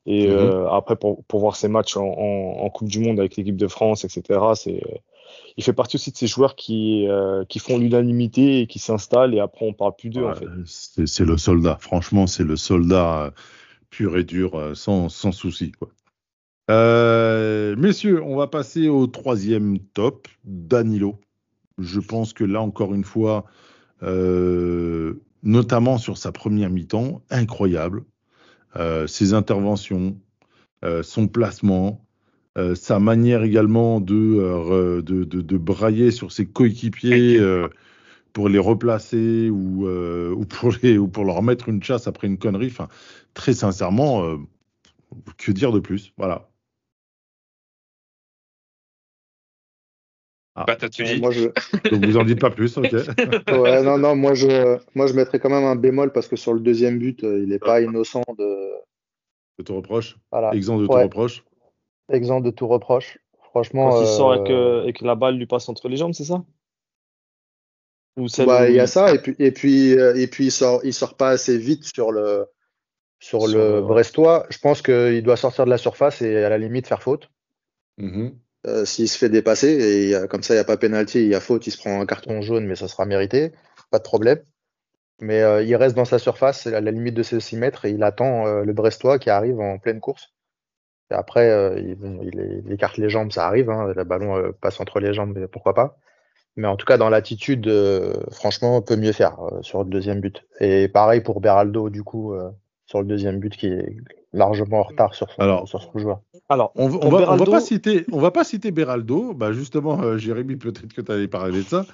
Et Mhm. après, pour, pour voir ses matchs en, en- en Coupe du Monde avec l'équipe de France, etc., c'est, il fait partie aussi de ces joueurs qui, euh, qui font l'unanimité et qui s'installent, et après, on parle plus d'eux, en fait. c'est le soldat. Franchement, c'est le soldat euh, pur et dur, euh, sans, sans souci. Quoi. Euh, messieurs, on va passer au troisième top, Danilo. Je pense que là, encore une fois, euh, notamment sur sa première mi-temps, incroyable. Ses interventions, son placement, euh, sa manière également de, euh, de, de, de brailler sur ses coéquipiers euh, pour les replacer ou, euh, ou, pour les, ou pour leur mettre une chasse après une connerie. Enfin, très sincèrement, euh, que dire de plus? Voilà. Bah, Ouais, dit? moi, je... Donc vous en dites pas plus, ok ouais, non, non, moi je, moi je mettrais quand même un bémol parce que sur le deuxième but, il n'est pas innocent de. Je te reproche? Voilà. Exempt de Ouais. reproche? Exempt de tout reproche. Franchement, Quand il sort et euh, que, et que la balle lui passe entre les jambes, c'est ça? Bah, il y a ça, et puis, et puis, euh, et puis il sort, il sort pas assez vite sur le, sur Sur le le- Brestois, je pense qu'il doit sortir de la surface et à la limite faire faute. Mhm. euh, s'il se fait dépasser, et il y a- comme ça, il n'y a pas pénalty, il y a faute, il se prend un carton. Jaune, mais ça sera mérité, pas de problème. Mais euh, il reste dans sa surface, à la limite de ses 6 mètres, et il attend euh, le Brestois qui arrive en pleine course. Et après, euh, il, bon, il- il écarte les jambes, ça arrive, hein, le ballon euh, passe entre les jambes, mais pourquoi pas. Mais en tout cas, dans l'attitude, euh, franchement, on peut mieux faire euh, sur le deuxième but. Et pareil pour Beraldo, du coup, euh, sur le deuxième but, qui est largement en retard sur son, Alors, sur son joueur. Alors, On, on va, on va pas citer, on va pas citer Beraldo. Bah justement, euh, Jérémy, peut-être que tu allais parler de ça.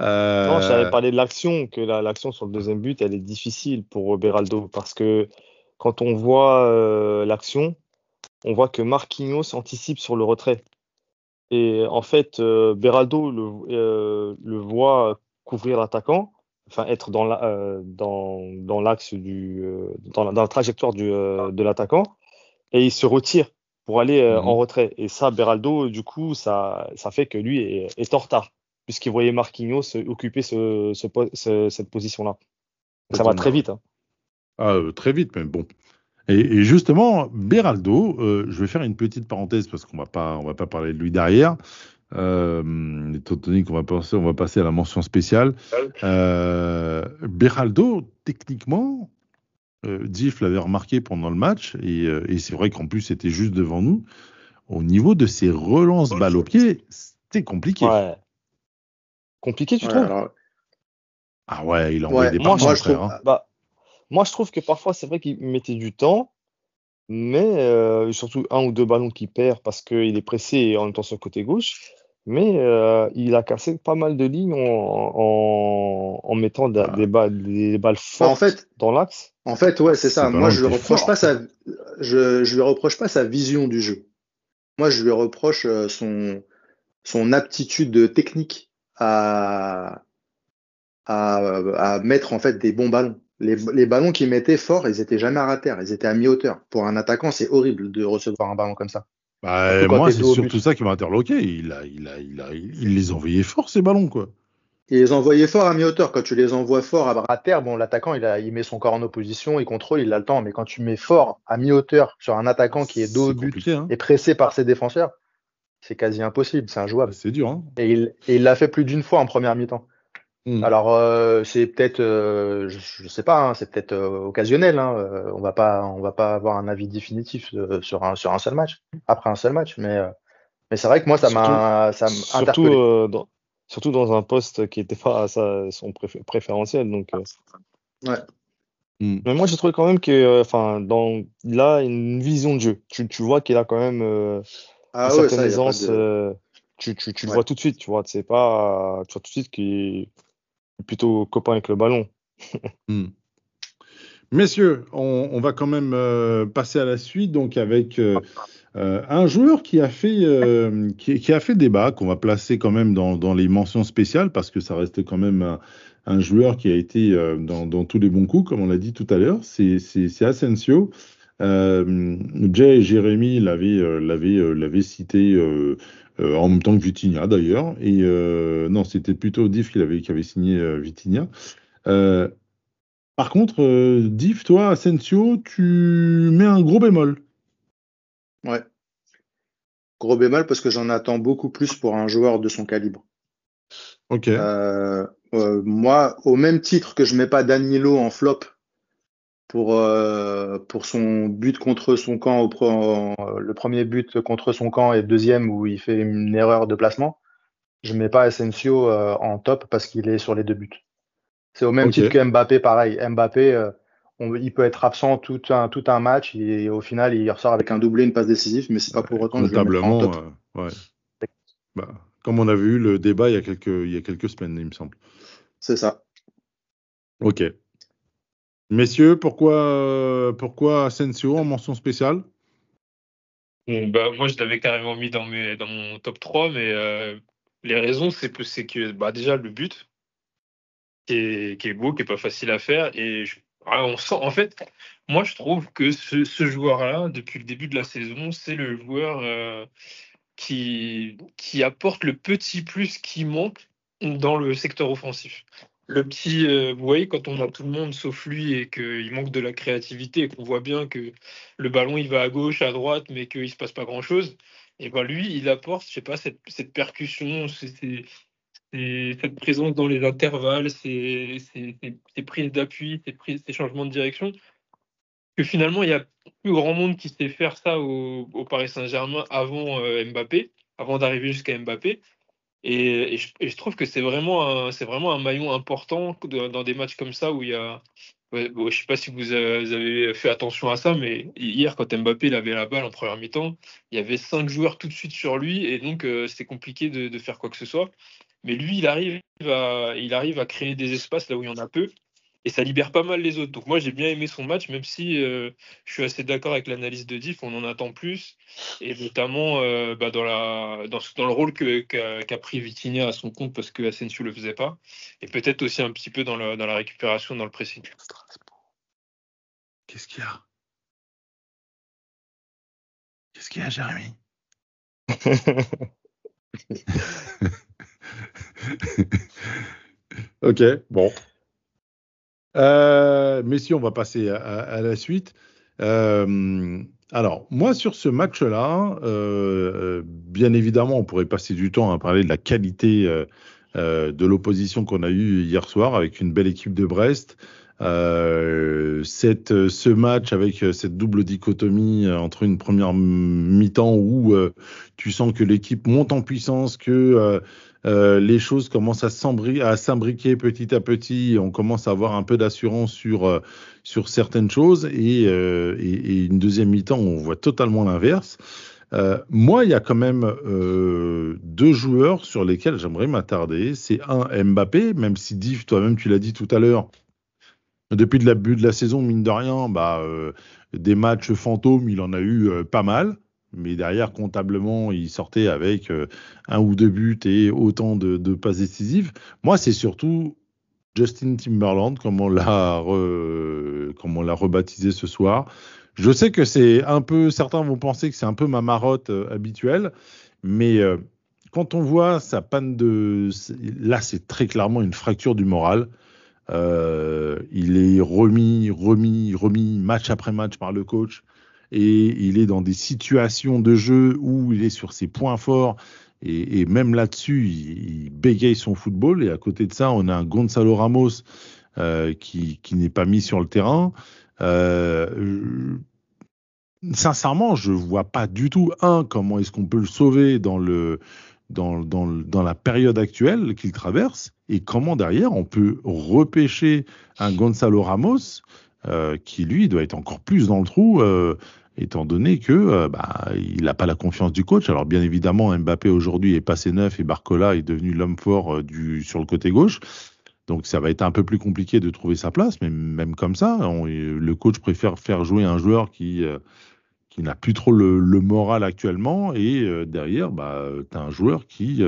Euh, non, j'avais parlé de l'action, que la- l'action sur le deuxième but, elle est difficile pour Beraldo, parce que quand on voit euh, l'action, on voit que Marquinhos anticipe sur le retrait. Et en fait, euh, Beraldo le, euh, le voit couvrir l'attaquant, enfin être dans la- euh, dans, dans l'axe du dans la, dans la trajectoire du, de l'attaquant, et il se retire pour aller euh, Mhm. en retrait. Et ça, Beraldo, du coup, ça, ça fait que lui est, est en retard, puisqu'il voyait Marquinhos occuper ce, ce po- ce- cette position-là. Donc, Ça va très vite. hein. Ah, très vite, mais bon. Et, et justement, Beraldo, euh, je vais faire une petite parenthèse parce qu'on va pas, on va pas parler de lui derrière. Euh, étant donné qu'on va passer, on va passer à la mention spéciale. Euh, Beraldo, techniquement, euh, Diff l'avait remarqué pendant le match et, euh, et c'est vrai qu'en plus c'était juste devant nous. Au niveau de ses relances balle au pied, c'était compliqué. Ouais. Compliqué, tu Ouais, trouves? alors, Ah ouais, il a envoyé Ouais, des moi, moi, je frère, trouve- hein. Bah, moi, je trouve que parfois, c'est vrai qu'il mettait du temps, mais euh, surtout un ou deux ballons qu'il perd parce qu'il est pressé et en même temps sur le côté gauche. Mais euh, il a cassé pas mal de lignes en, en, en mettant des, balles, des balles Bah, fortes en fait, dans l'axe. En fait, ouais, c'est ça. Moi, je lui reproche fort. pas sa, je, je lui reproche pas sa vision du jeu. Moi, je lui reproche euh, son, son aptitude technique à, à, à mettre en fait des bons ballons. Les, les ballons qu'il mettait forts, ils étaient jamais à terre, ils étaient à mi-hauteur. Pour un attaquant, c'est horrible de recevoir un ballon comme ça. Bah, moi, c'est surtout ça qui m'a interloqué. Il, a, il, a, il, a, il les envoyait fort, ces ballons, quoi. Il les envoyait forts à mi-hauteur. Quand tu les envoies forts à bras, À terre, bon, l'attaquant, il, met son corps en opposition, il contrôle, il a le temps. Mais quand tu mets fort à mi-hauteur sur un attaquant qui est dos au but hein. et pressé par ses défenseurs, c'est quasi impossible, c'est injouable. C'est dur, hein. Et il l'a fait plus d'une fois en première mi-temps. Mm. Alors, euh, c'est peut-être, euh, je, je sais pas, hein, c'est peut-être euh, occasionnel. Hein, euh, on va pas, on va pas avoir un avis définitif euh, sur un sur un seul match, après un seul match. Mais euh, mais c'est vrai que moi, ça m'a ça m'a Surtout, interpellé. euh, dans, surtout dans un poste qui n'était pas à sa- son préfé- préférentiel. Donc, euh. Mm. Mais moi, j'ai trouvé quand même que, euh, enfin, dans, il a une vision de jeu. Tu, tu vois qu'il a quand même euh, ah une ouais, certaine ça, aisance. de- euh, tu tu, tu le Ouais. vois tout de suite, tu vois. C'est pas, tu vois tout de suite qu'il plutôt copain avec le ballon. Mm. Messieurs, on, va quand même euh, passer à la suite, donc avec euh, euh, un joueur qui a fait, qui, a fait débat, qu'on va placer quand même dans, les mentions spéciales, parce que ça reste quand même un, joueur qui a été dans, tous les bons coups, comme on l'a dit tout à l'heure, c'est Asensio. Jay et Jérémy l'avaient l'avaient cité euh, en même temps que Vitinha d'ailleurs, et euh, non, c'était plutôt Diff qui avait, qui avait signé euh, Vitinha. Par contre, Diff, toi, Asensio, tu mets un gros bémol. Ouais. Gros bémol parce que j'en attends beaucoup plus pour un joueur de son calibre. Ok. Moi, au même titre que je mets pas Danilo en flop pour, euh, pour son but contre son camp, au pro- Euh, Le premier but contre son camp et le deuxième où il fait une erreur de placement, je mets pas Asensio euh, en top parce qu'il est sur les deux buts. C'est au même titre que Mbappé, pareil. Mbappé, on- il peut être absent tout un, tout un match et au final, il ressort avec un doublé, une passe décisive, mais c'est pas pour autant que je le en top. ouais. Bah, comme on a vu le débat il y a quelques, il y a quelques semaines, il me semble. C'est ça. Ok. Messieurs, pourquoi, euh, pourquoi Asensio en mention spéciale? Bah, moi, je l'avais carrément mis dans, mes, dans mon top 3, mais euh, les raisons, c'est que, bah, déjà le but, qui est, beau, qui est pas facile à faire, et ah, on sent, en fait, moi, je trouve que ce, ce joueur-là, depuis le début de la saison, c'est le joueur euh, qui, qui apporte le petit plus qui manque dans le secteur offensif. Le petit, euh, vous voyez, quand on a tout le monde sauf lui et qu'il manque de la créativité et qu'on voit bien que le ballon il va à gauche, à droite, mais qu'il ne se passe pas grand chose, et ben lui, il apporte, je sais pas, cette, percussion, cette présence dans les intervalles, ces, prises d'appui, ces, ces changements de direction, que finalement, il y a plus grand monde qui sait faire ça au, Paris Saint-Germain avant euh, Mbappé, avant d'arriver jusqu'à Mbappé. Et, je, trouve que c'est vraiment, vraiment un maillon important dans des matchs comme ça où il y a. je ne sais pas si vous avez fait attention à ça, mais hier, quand Mbappé il avait la balle en première mi-temps, il y avait cinq joueurs tout de suite sur lui, et donc euh, c'était compliqué de, faire quoi que ce soit. Mais lui, il arrive, il arrive à créer des espaces là où il y en a peu et ça libère pas mal les autres. Donc moi j'ai bien aimé son match, même si euh, je suis assez d'accord avec l'analyse de Diff, on en attend plus, et notamment euh, bah, dans, la, dans, dans, le rôle qu'a pris Vitinha à son compte parce que Asensio le faisait pas, et peut-être aussi un petit peu dans la, dans la récupération, dans le pressing. Qu'est-ce qu'il y a? Qu'est-ce qu'il y a, Jérémy? Ok, bon. Euh, messieurs, on va passer à, la suite. Euh, alors, moi, sur ce match-là, euh, bien évidemment, on pourrait passer du temps à parler de la qualité de l'opposition qu'on a eue hier soir avec une belle équipe de Brest. cette, ce match avec cette double dichotomie entre une première mi-temps où tu sens que l'équipe monte en puissance, que euh, les choses commencent à s'imbriquer petit à petit. On commence à avoir un peu d'assurance sur, euh, sur certaines choses. Euh, et, une deuxième mi-temps, on voit totalement l'inverse. moi, il y a quand même deux joueurs sur lesquels j'aimerais m'attarder. C'est un Mbappé, même si Div, toi-même, tu l'as dit tout à l'heure. Depuis le début de la saison, mine de rien, bah, des matchs fantômes, il en a eu pas mal mais derrière, comptablement, il sortait avec euh, un ou deux buts et autant de, de passes décisives. Moi, c'est surtout Justin Timberland, comme on l'a rebaptisé ce soir. Je sais que c'est un peu, certains vont penser que c'est un peu ma marotte euh, habituelle, mais euh, quand on voit sa panne de, là, c'est très clairement une fracture du moral. il est remis, remis, remis match après match par le coach et il est dans des situations de jeu où il est sur ses points forts et, même là-dessus, il, bégaye son football. Et à côté de ça, on a un Gonzalo Ramos euh, qui, qui n'est pas mis sur le terrain. Euh, sincèrement, je vois pas du tout, un, comment est-ce qu'on peut le sauver dans, le, dans, dans, dans la période actuelle qu'il traverse, et comment derrière on peut repêcher un Gonzalo Ramos qui lui doit être encore plus dans le trou, euh, étant donné que euh, bah, il n'a pas la confiance du coach. Alors bien évidemment, Mbappé aujourd'hui est passé neuf et Barcola est devenu l'homme fort du, sur le côté gauche. Donc ça va être un peu plus compliqué de trouver sa place, mais même comme ça, le coach préfère faire jouer un joueur qui n'a plus trop le, moral actuellement et derrière, bah, tu as un joueur qui,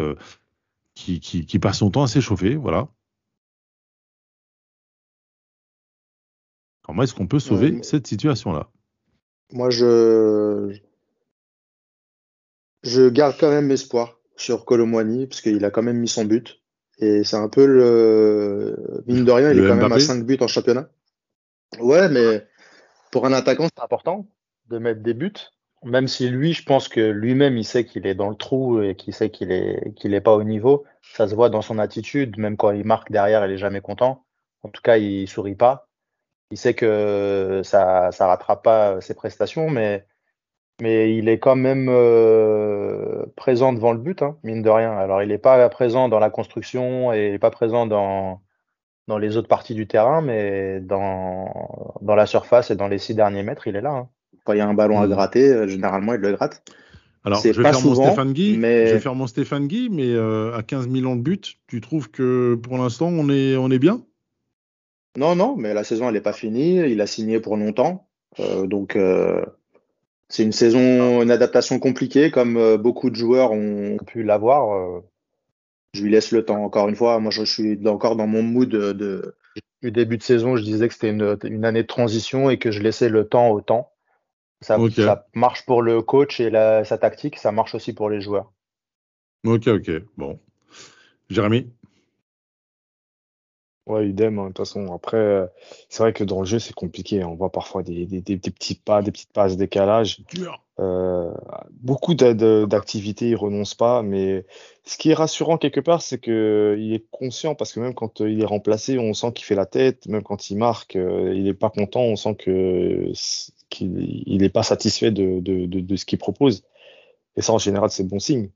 qui, qui passe son temps à s'échauffer, voilà. Comment est-ce qu'on peut sauver cette situation-là? Moi, je... je garde quand même espoir sur Colomwani, parce qu'il a quand même mis son but. Et c'est un peu le. Mine de rien, il est quand même à 5 buts en championnat. Ouais, mais pour un attaquant, c'est important de mettre des buts. Même si lui, je pense que lui-même, il sait qu'il est dans le trou et qu'il sait qu'il est, qu'il est pas au niveau. Ça se voit dans son attitude. Même quand il marque derrière, il est jamais content. En tout cas, il sourit pas il sait que ça ça rattrape pas ses prestations, mais mais il est quand même euh, présent devant le but, hein, mine de rien. Alors il n'est pas présent dans la construction et il n'est pas présent dans dans les autres parties du terrain, mais dans dans la surface et dans les six derniers mètres, il est là. Hein. Quand il y a un ballon à mm. gratter, euh, généralement il le gratte. Alors, je vais, faire mon Stéphane Guy, mais... je vais faire mon Stéphane Guy, mais euh, à 15 millions de buts, tu trouves que pour l'instant on est, on est bien? Non, non, mais la saison, elle n'est pas finie. Il a signé pour longtemps. Euh, donc, euh, c'est une saison, une adaptation compliquée, comme euh, beaucoup de joueurs ont pu l'avoir. je lui laisse le temps. Encore une fois, moi, je, suis encore dans mon mood de, du début de saison. Je disais que c'était une, une, année de transition et que je laissais le temps au temps. Ça, Ok. ça marche pour le coach et la- sa tactique, ça marche aussi pour les joueurs. Ok, ok. Bon. Jérémy? Ouais, idem, hein, de toute façon. Après, euh, c'est vrai que dans le jeu, c'est compliqué. On voit parfois des, des, des, des petits pas, des petites passes, décalage. Dur. Euh, beaucoup d'a- de- d'activités, il renonce pas, mais ce qui est rassurant quelque part, c'est que il est conscient parce que même quand euh, il est remplacé, on sent qu'il fait la tête, même quand il marque, euh, il est pas content, on sent que c- qu'il il est pas satisfait de, de, de, de ce qu'il propose. Et ça, en général, c'est bon signe.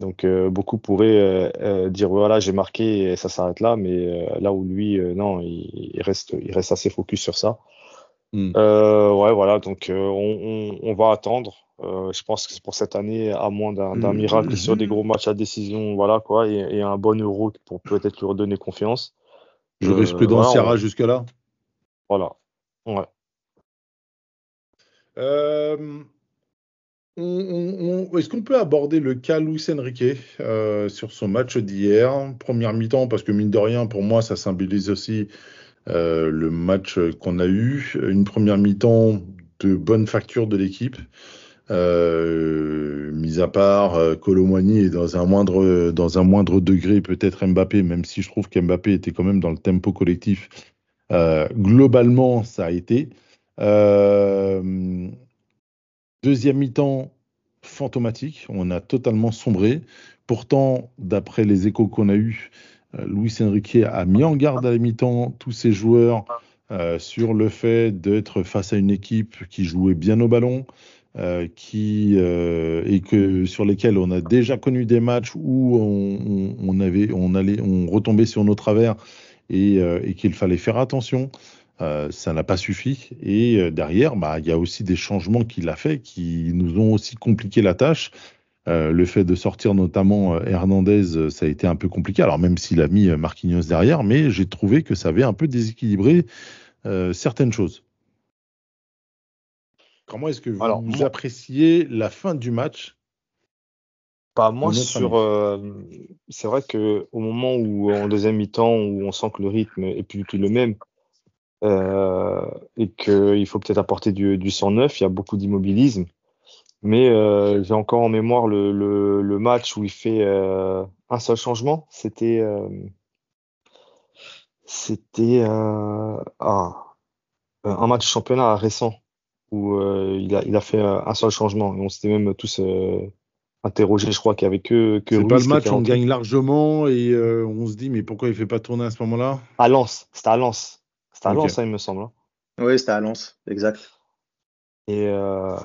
Donc, euh, beaucoup pourraient euh, euh, dire voilà, j'ai marqué et ça s'arrête là, mais euh, là où lui, euh, non, il, il reste, il reste assez focus sur ça. Hmm. Euh, ouais, voilà, donc euh, on, on, on va attendre. Euh, je pense que c'est pour cette année, à moins d'un Mhm. miracle sur des gros matchs à décision, voilà quoi, et, et un bon euro pour peut-être lui redonner confiance. Euh, Jurisprudence voilà, ira on- jusque-là Voilà. Ouais. Est-ce qu'on peut aborder le cas Luis Enrique euh, sur son match d'hier, première mi-temps, parce que mine de rien, pour moi, ça symbolise aussi euh, le match qu'on a eu, une première mi-temps de bonne facture de l'équipe, euh, mis à part euh, Colomwani et dans un moindre, dans un moindre degré peut-être Mbappé, même si je trouve qu'Mbappé était quand même dans le tempo collectif. Euh, globalement, ça a été. Euh, Deuxième mi-temps fantomatique, on a totalement sombré. Pourtant, d'après les échos qu'on a eus, euh, Luis Enrique a mis en garde à la mi-temps tous ses joueurs euh, sur le fait d'être face à une équipe qui jouait bien au ballon, euh, qui, et que, sur lesquels on a déjà connu des matchs où on, retombait sur nos travers et qu'il fallait faire attention. Euh, ça n'a pas suffi. Et euh, derrière, bah, il y a aussi des changements qu'il a fait qui nous ont aussi compliqué la tâche. Euh, le fait de sortir notamment Hernandez, ça a été un peu compliqué. Alors même s'il a mis Marquinhos derrière, mais j'ai trouvé que ça avait un peu déséquilibré certaines choses. Comment est-ce que vous Alors, moi- appréciez la fin du match? Bah, moi, sur, c'est vrai que au moment où, en deuxième mi-temps, où on sent que le rythme est plus du tout le même, euh, et qu'il faut peut-être apporter du, du 109, il y a beaucoup d'immobilisme. Mais euh, j'ai encore en mémoire le, le, le match où il fait euh, un seul changement. C'était, c'était ah, un match championnat récent où il a, il a fait un seul changement. Et on s'était même tous interrogés, je crois y avait que, C'est pas le match on gagne largement et euh, on se dit mais pourquoi il fait pas tourner à ce moment-là? À Lens, c'était à Lens. C'était à. Lens, ça, il me semble. hein. Oui, c'était à Lens, exact. Et euh,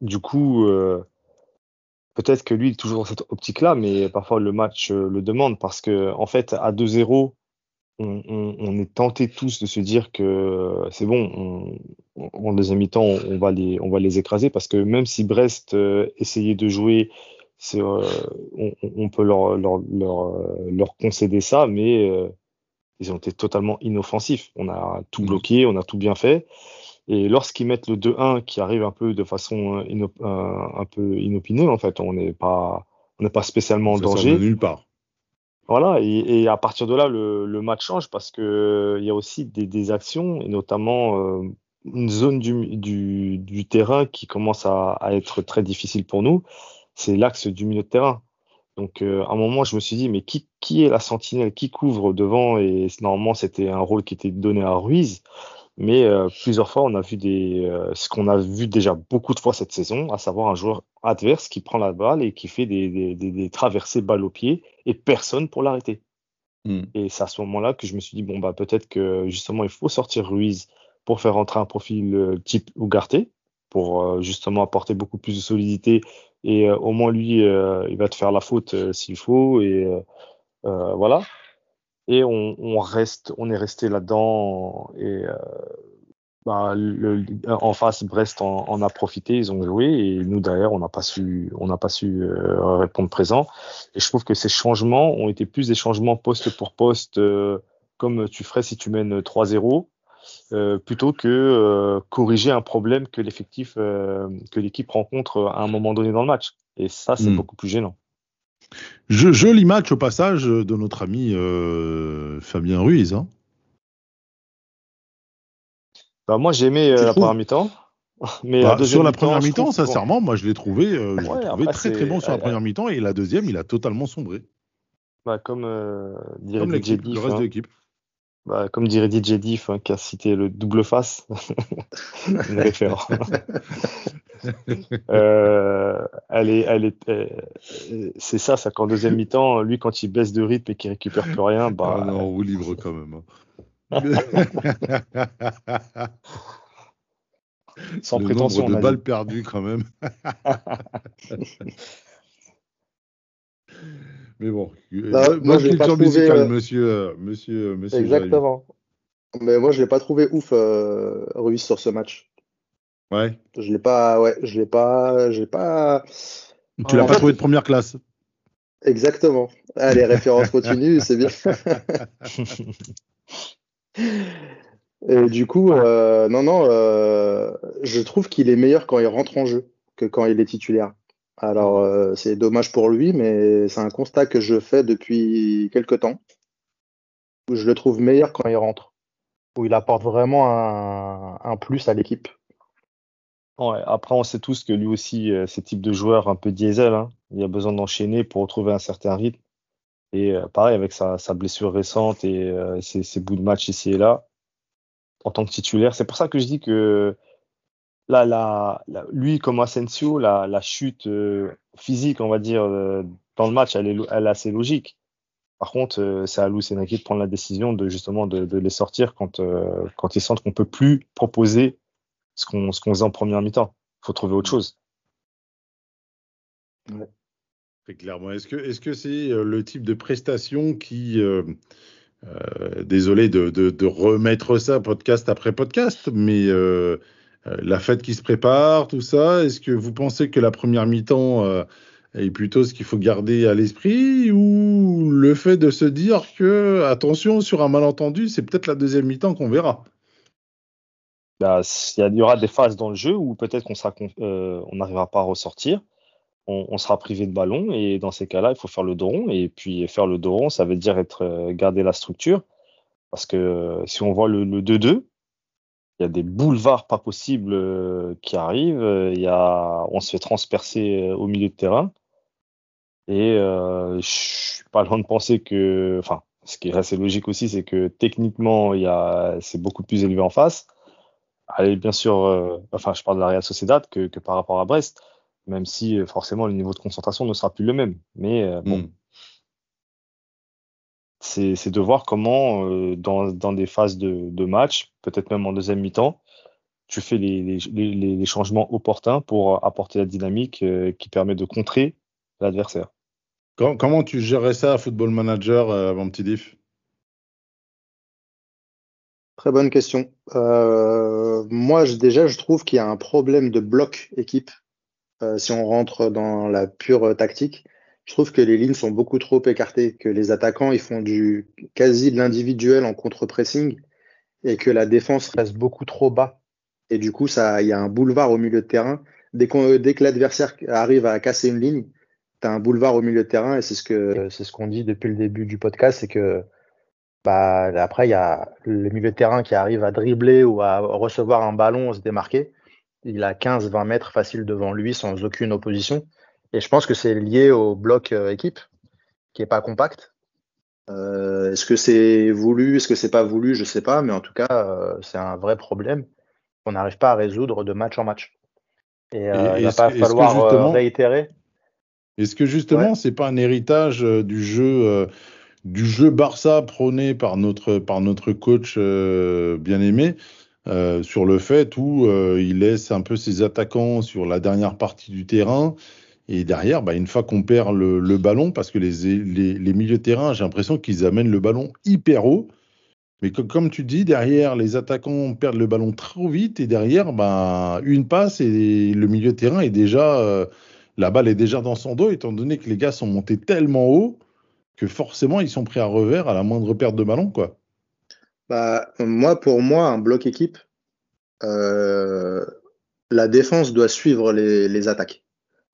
du coup, euh, peut-être que lui il est toujours dans cette optique-là, mais parfois le match euh, le demande parce que en fait, à 2-0, on, on- on est tenté tous de se dire que c'est bon, on, en deuxième mi-temps, on, on va les, on va les écraser parce que même si Brest euh, essayait de jouer, euh, on, peut leur, leur, leur, leur concéder ça, mais euh, ils ont été totalement inoffensifs. On a tout Mhm. bloqué, on a tout bien fait. Et lorsqu'ils mettent le 2-1 qui arrive un peu de façon euh, euh, un peu inopinée, en fait, on n'est pas, on n'est pas spécialement en danger. nulle part. Voilà, et, et à partir de là, le, le match change parce que euh, y a aussi des, des actions, et notamment euh, une zone du, du, du terrain qui commence à, à être très difficile pour nous. C'est l'axe du milieu de terrain. Donc, euh, à un moment, je me suis dit, mais qui, qui est la sentinelle? Qui couvre devant? Et normalement, c'était un rôle qui était donné à Ruiz. Mais euh, plusieurs fois, on a vu des, euh, ce qu'on a vu déjà beaucoup de fois cette saison, à savoir un joueur adverse qui prend la balle et qui fait des, des, des, des traversées balle au pied et personne pour l'arrêter. Hmm. Et c'est à ce moment-là que je me suis dit, bon, bah, peut-être que justement, il faut sortir Ruiz pour faire rentrer un profil type Ugarte, pour euh, justement apporter beaucoup plus de solidité. Et euh, au moins, lui, euh, il va te faire la faute s'il faut. Et voilà. Et on, reste, on est resté là-dedans. Et bah, en face, Brest en, a profité, ils ont joué. Et nous, derrière, on n'a pas su, on n'a pas su répondre présent. Et je trouve que ces changements ont été plus des changements poste pour poste, comme tu ferais si tu mènes 3-0, euh, plutôt que euh, corriger un problème que l'effectif, euh, que l'équipe rencontre à un moment donné dans le match. Et ça, c'est Mm. beaucoup plus gênant. Je- Joli match au passage de notre ami euh, Fabien Ruiz. hein. Bah, moi, j'ai aimé euh, la première mi-temps. Mais Bah, la sur la première mi-temps, sincèrement, moi je l'ai trouvé, euh, je Ouais, trouvé après, très très bon sur la euh, première mi-temps et la deuxième, il a totalement sombré. Bah, comme euh, dirait Comme le reste hein. de l'équipe. Bah, comme dirait DJ Diff, hein, qui a cité le double face, une référence. Euh, elle est, elle est, euh, c'est ça, ça qu'en deuxième mi-temps, lui, quand il baisse de rythme et qu'il récupère plus rien, bah, Ah non, roue libre quand même. hein. sans le prétention, nombre de balles perdues quand même. Mais bon, Bah, euh, moi, bonne je l'ai pas trouvé, musicale, euh, monsieur, euh, monsieur, monsieur Jérémy. Exactement. Mais moi, je l'ai pas trouvé ouf, euh, Ruiz sur ce match. Ouais. Je l'ai pas, ouais, je l'ai pas, j'ai pas. Tu l'as pas fait- trouvé de première classe. Exactement. Ah, les références continuent, c'est bien. Et du coup, euh, non, non, euh, je trouve qu'il est meilleur quand il rentre en jeu que quand il est titulaire. Alors, euh, c'est dommage pour lui, mais c'est un constat que je fais depuis quelque temps. Où je le trouve meilleur quand il rentre. Où il apporte vraiment un, plus à l'équipe. Après, on sait tous que lui aussi, euh, ce type de joueur un peu diesel, hein, il a besoin d'enchaîner pour retrouver un certain rythme. Et euh, pareil, avec sa, blessure récente et euh, ses bouts de match ici et là, en tant que titulaire, c'est pour ça que je dis que lui, comme Asensio, la, la chute euh, physique, on va dire, euh, dans le match, elle est, elle assez logique. Par contre, euh, c'est à Luis Enrique de prendre la décision de justement de, les sortir quand, ils sentent qu'on peut plus proposer ce qu'on faisait en première mi-temps. Il faut trouver autre chose. Très clairement. Est-ce que c'est le type de prestation qui, désolé de, remettre ça podcast après podcast, mais la fête qui se prépare, tout ça, est-ce que vous pensez que la première mi-temps euh, est plutôt ce qu'il faut garder à l'esprit ou le fait de se dire que, attention, sur un malentendu, c'est peut-être la deuxième mi-temps qu'on verra? Bah, il y, aura des phases dans le jeu où peut-être qu'on euh, n'arrivera pas à ressortir. On, sera privé de ballon et dans ces cas-là, il faut faire le dos rond. Et puis faire le dos rond, ça veut dire être euh, garder la structure. Parce que euh, si on voit le 2-2, il y a des boulevards pas possibles euh, qui arrivent. Il y a, on se fait transpercer euh, au milieu de terrain. Et euh, je suis pas loin de penser que, enfin, ce qui est assez logique aussi, c'est que techniquement, il y a, c'est beaucoup plus élevé en face. Allez, bien sûr, euh, enfin, je parle de la Real Sociedad que, que par rapport à Brest, même si forcément le niveau de concentration ne sera plus le même. Mais bon, Hmm. C'est de voir comment, euh, dans, dans des phases de, de match, peut-être même en deuxième mi-temps, tu fais les, les, les, les changements opportuns pour apporter la dynamique euh, qui permet de contrer l'adversaire. Com- Comment tu gérerais ça à Football Manager, euh, mon petit diff? Très bonne question. Euh, moi, je- déjà, je trouve qu'il y a un problème de bloc équipe. Euh, si on rentre dans la pure euh, tactique, je trouve que les lignes sont beaucoup trop écartées, que les attaquants ils font du quasi de l'individuel en contre-pressing et que la défense reste beaucoup trop bas. Et du coup, ça, il y a un boulevard au milieu de terrain. Dès dès que l'adversaire arrive à casser une ligne, tu as un boulevard au milieu de terrain et c'est ce que c'est ce qu'on dit depuis le début du podcast, c'est que bah, après, il y a le milieu de terrain qui arrive à dribbler ou à recevoir un ballon, se démarquer. Il a 15-20 mètres facile devant lui sans aucune opposition. Et je pense que c'est lié au bloc euh, équipe qui est pas compact. Euh, est-ce que c'est voulu, est-ce que c'est pas voulu, je sais pas, mais en tout cas, euh, c'est un vrai problème qu'on n'arrive pas à résoudre de match en match. Et, euh, Et il va pas falloir réitérer. Est-ce que justement, c'est pas un héritage du jeu, du jeu Barça prôné par notre, par notre coach bien aimé, sur le fait où il laisse un peu ses attaquants sur la dernière partie du terrain et derrière, bah, une fois qu'on perd le, le ballon, parce que les, les, les milieux de terrain, j'ai l'impression qu'ils amènent le ballon hyper haut. Mais comme tu dis, derrière, les attaquants perdent le ballon trop vite et derrière, bah, une passe et le milieu de terrain est déjà, euh, la balle est déjà dans son dos, étant donné que les gars sont montés tellement haut que forcément ils sont pris à revers à la moindre perte de ballon, quoi. Bah, moi, pour moi, un bloc équipe, euh, la défense doit suivre les, les attaques.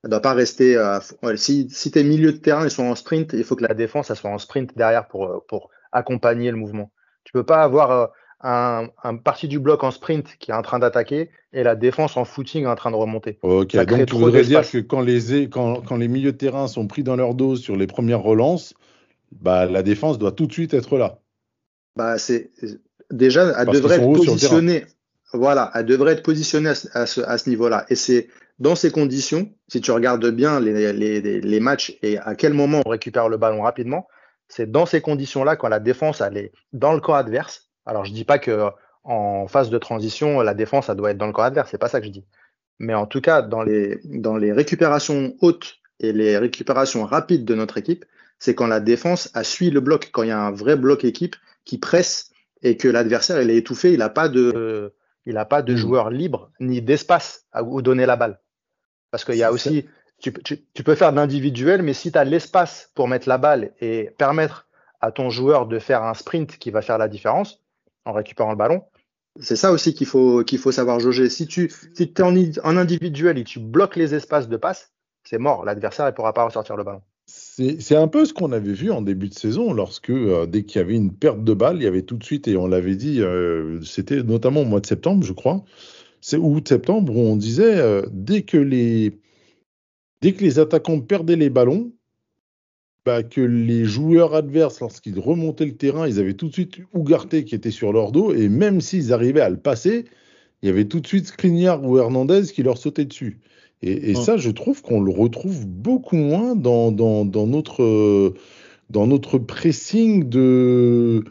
Elle doit pas rester ouais, si, si tes milieux de terrain ils sont en sprint, il faut que la défense elle soit en sprint derrière pour, euh, pour accompagner le mouvement. Tu peux pas avoir euh, un, un parti du bloc en sprint qui est en train d'attaquer et la défense en footing en train de remonter. Ok, Ça donc tu voudrais dire que quand les, quand, quand les milieux de terrain sont pris dans leur dos sur les premières relances, bah, la défense doit tout de suite être là. Bah, c'est déjà, elle Parce devrait être positionnée. Voilà, elle devrait être positionnée à ce, à ce, à ce niveau-là. Et c'est dans ces conditions, si tu regardes bien les, les, les, les matchs et à quel moment on récupère le ballon rapidement. C'est dans ces conditions-là, quand la défense elle est dans le camp adverse. Alors, je dis pas que en phase de transition, la défense elle doit être dans le camp adverse, c'est pas ça que je dis. Mais en tout cas, dans les, dans les récupérations hautes et les récupérations rapides de notre équipe, c'est quand la défense a suit le bloc, quand il y a un vrai bloc équipe qui presse et que l'adversaire il est étouffé, il n'a pas de, il n'a pas de Mm. joueur libre ni d'espace à où donner la balle. Parce qu'il y a aussi, tu, tu- tu peux faire de l'individuel, mais si tu as l'espace pour mettre la balle et permettre à ton joueur de faire un sprint qui va faire la différence en récupérant le ballon, C'est ça aussi qu'il faut, qu'il faut savoir jauger. Si tu si es en, individuel et tu bloques les espaces de passe, c'est mort. L'adversaire ne pourra pas ressortir le ballon. C'est c'est un peu ce qu'on avait vu en début de saison, lorsque euh, dès qu'il y avait une perte de balle, il y avait tout de suite, et on l'avait dit, euh, c'était notamment au mois de septembre, je crois, c'est août-septembre, où on disait, euh, dès, que les, dès que les attaquants perdaient les ballons, bah, que les joueurs adverses, lorsqu'ils remontaient le terrain, ils avaient tout de suite Ougarté qui était sur leur dos, et même s'ils arrivaient à le passer, il y avait tout de suite Skriniar ou Hernandez qui leur sautaient dessus. Et, et ça, je trouve qu'on le retrouve beaucoup moins dans, dans, dans notre, euh, dans notre pressing de,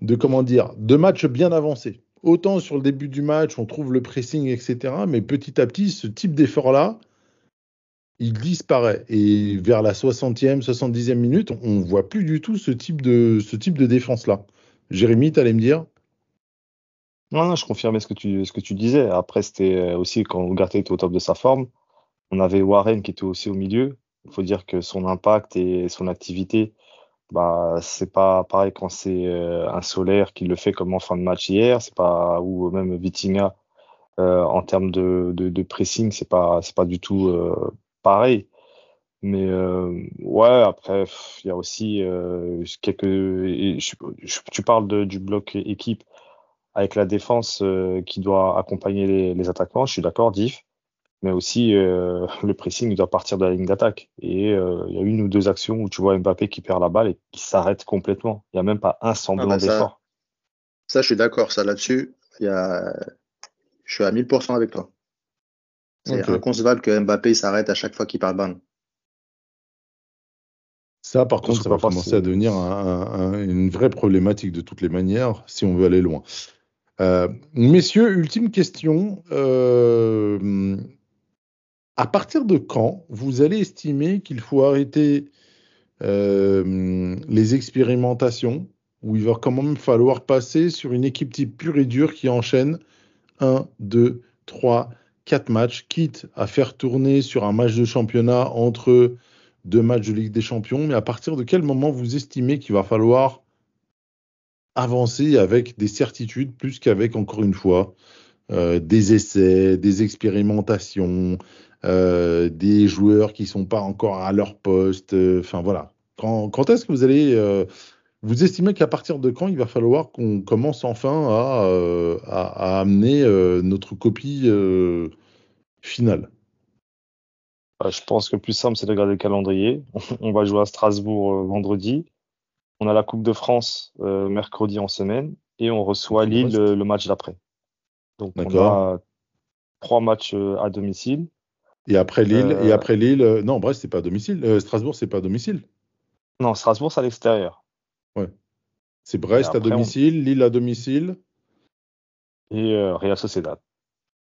de, comment dire, de matchs bien avancés. Autant sur le début du match, on trouve le pressing, etc. Mais petit à petit, ce type d'effort-là, il disparaît. Et vers la 60e, 70e minute, on ne voit plus du tout ce type de, de défense-là. Jérémy, tu allais me dire? Non, non, je confirmais ce que tu, ce que tu disais. Après, c'était aussi quand Ugarte était au top de sa forme. On avait Warren qui était aussi au milieu. Il faut dire que son impact et son activité, bah, c'est pas pareil quand c'est euh, un solaire qui le fait comme en fin de match hier. C'est pas, ou même Vitinha, euh, en termes de, de, de pressing, c'est pas, c'est pas du tout euh, pareil. Mais euh, ouais, après, il y a aussi euh, quelques. tu parles de, du bloc équipe avec la défense euh, qui doit accompagner les, les attaquants, je suis d'accord, Diff, mais aussi euh, le pressing doit partir de la ligne d'attaque. Et euh, il y a une ou deux actions où tu vois Mbappé qui perd la balle et qui s'arrête complètement. Il n'y a même pas un semblant Ah bah ça- d'effort. Ça, je suis d'accord. Ça, là-dessus, il y a... je suis à 1000% avec toi. C'est Ok. inconcevable que Mbappé s'arrête à chaque fois qu'il parle ballon. Ça, par contre, ça va commencer à devenir un- un- un- une vraie problématique de toutes les manières, si on veut aller loin. Euh, messieurs, ultime question. À partir de quand vous allez estimer qu'il faut arrêter euh, les expérimentations, où il va quand même falloir passer sur une équipe type pure et dure qui enchaîne 1, 2, 3, 4 matchs, quitte à faire tourner sur un match de championnat entre deux matchs de Ligue des Champions, mais à partir de quel moment vous estimez qu'il va falloir avancer avec des certitudes plus qu'avec, encore une fois, euh, des essais, des expérimentations, euh, des joueurs qui sont pas encore à leur poste, euh, enfin voilà. Quand, quand est-ce que vous allez... euh, vous estimez qu'à partir de quand il va falloir qu'on commence enfin à, euh, à, à amener euh, notre copie euh, finale? Bah, je pense que le plus simple, c'est de regarder le calendrier. On va jouer à Strasbourg vendredi. On a la Coupe de France mercredi en semaine et on reçoit Lille le match d'après. Donc on a trois matchs à domicile. Et après Lille, Euh, et après Lille, euh, non, Brest, c'est pas à domicile. Euh, Strasbourg, c'est pas à domicile. Non, Strasbourg, c'est à l'extérieur. C'est Brest à on- domicile, Lille à domicile. et euh, Real Sociedad.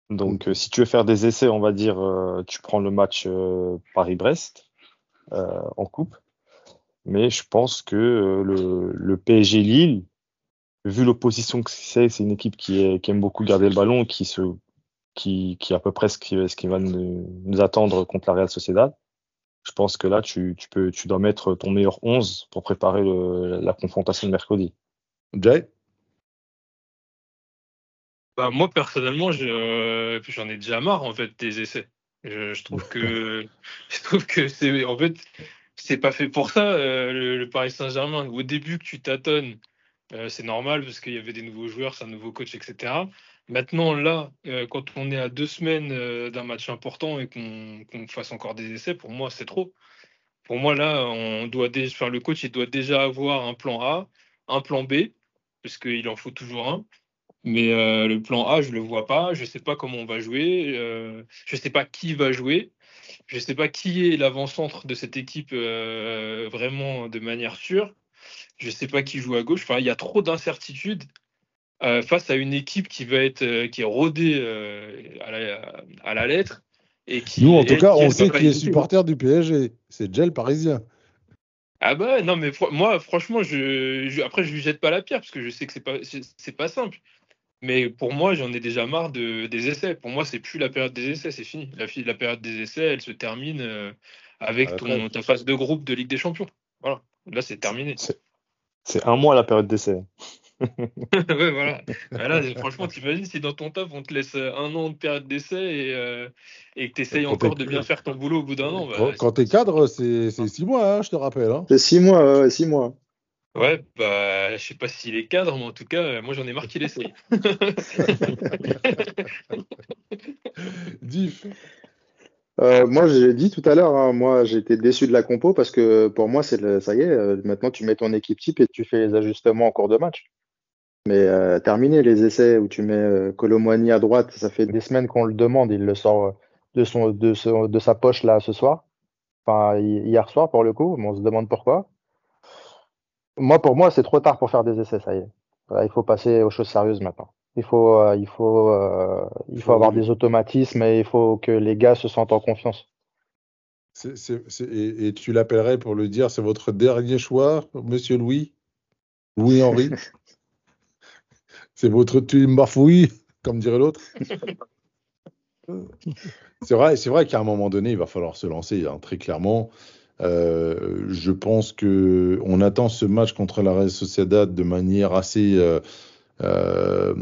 Donc, euh, si tu veux faire des essais, on va dire, euh, tu prends le match euh, Paris-Brest euh, en coupe. Mais je pense que euh, le, le PSG Lille, vu l'opposition que c'est, c'est une équipe qui, est- qui aime beaucoup garder le ballon, qui se, qui, est à peu près ce qui, va nous, attendre contre la Real Sociedad. Je pense que là, tu, dois mettre ton meilleur 11 pour préparer la confrontation de mercredi. Jay? Bah, moi, personnellement, je- j'en ai déjà marre en fait des essais. Je, trouve que c'est pas fait pour ça euh, le, le Paris Saint-Germain. Au début que tu tâtonnes Euh, c'est normal parce qu'il y avait des nouveaux joueurs, c'est un nouveau coach, etc. Maintenant, là, euh, quand on est à deux semaines euh, d'un match important et qu'on fasse encore des essais, pour moi, c'est trop. Pour moi, là, on doit enfin, le coach, il doit déjà avoir un plan A, un plan B, parce qu'il en faut toujours un. Mais euh, le plan A, je le vois pas. Je sais pas comment on va jouer. je sais pas qui va jouer. Je sais pas qui est l'avant-centre de cette équipe vraiment de manière sûre. Je sais pas qui joue à gauche. Enfin, il y a trop d'incertitudes euh, face à une équipe qui va être euh, qui est rodée euh, à, la, à la lettre et qui. Nous, en tout cas, qui, on sait qui est supporter du PSG. C'est Gel parisien. Ah bah non mais fr- moi franchement je, je- après je lui jette pas la pierre parce que je sais que c'est pas c'est pas simple. Mais pour moi j'en ai déjà marre de des essais. Pour moi c'est plus la période des essais, c'est fini. La, la période des essais elle se termine euh, avec la ton ta phase de groupe de Ligue des Champions. Voilà. Là c'est terminé. C'est un mois la période d'essai. ouais voilà. Ah Là franchement t'imagines si dans ton taf on te laisse un an de période d'essai et, euh, et que tu essayes encore de bien faire ton boulot au bout d'un an. bah, Quand, t'es cadre, c'est six mois, hein, je te rappelle. hein. C'est six mois, ouais, six mois. Ouais, bah, je sais pas s'il est cadre, mais en tout cas, euh, moi j'en ai marre qu'il essaye. Diff. Euh, moi, j'ai dit tout à l'heure, hein, moi, j'étais déçu de la compo parce que pour moi, c'est le, ça y est, euh, maintenant tu mets ton équipe type et tu fais les ajustements en cours de match. Mais euh, terminé les essais où tu mets euh, Colomwani à droite, ça fait Des semaines qu'on le demande, il le sort de, son, de, son- de sa poche là ce soir. Enfin, hi- hier soir pour le coup, mais on se demande pourquoi. Moi, pour moi, c'est trop tard pour faire des essais, ça y est. Voilà, il faut passer aux choses sérieuses maintenant. Il faut, euh, il faut, euh, il faut avoir des automatismes et il faut que les gars se sentent en confiance. Et tu l'appellerais pour le dire, c'est votre dernier choix, monsieur Louis? Louis-Henri? C'est votre team bafouille, comme dirait l'autre C'est vrai, c'est vrai qu'à un moment donné, il va falloir se lancer, hein, très clairement. Euh, je pense que on attend ce match contre la Real Sociedad de manière assez euh, euh,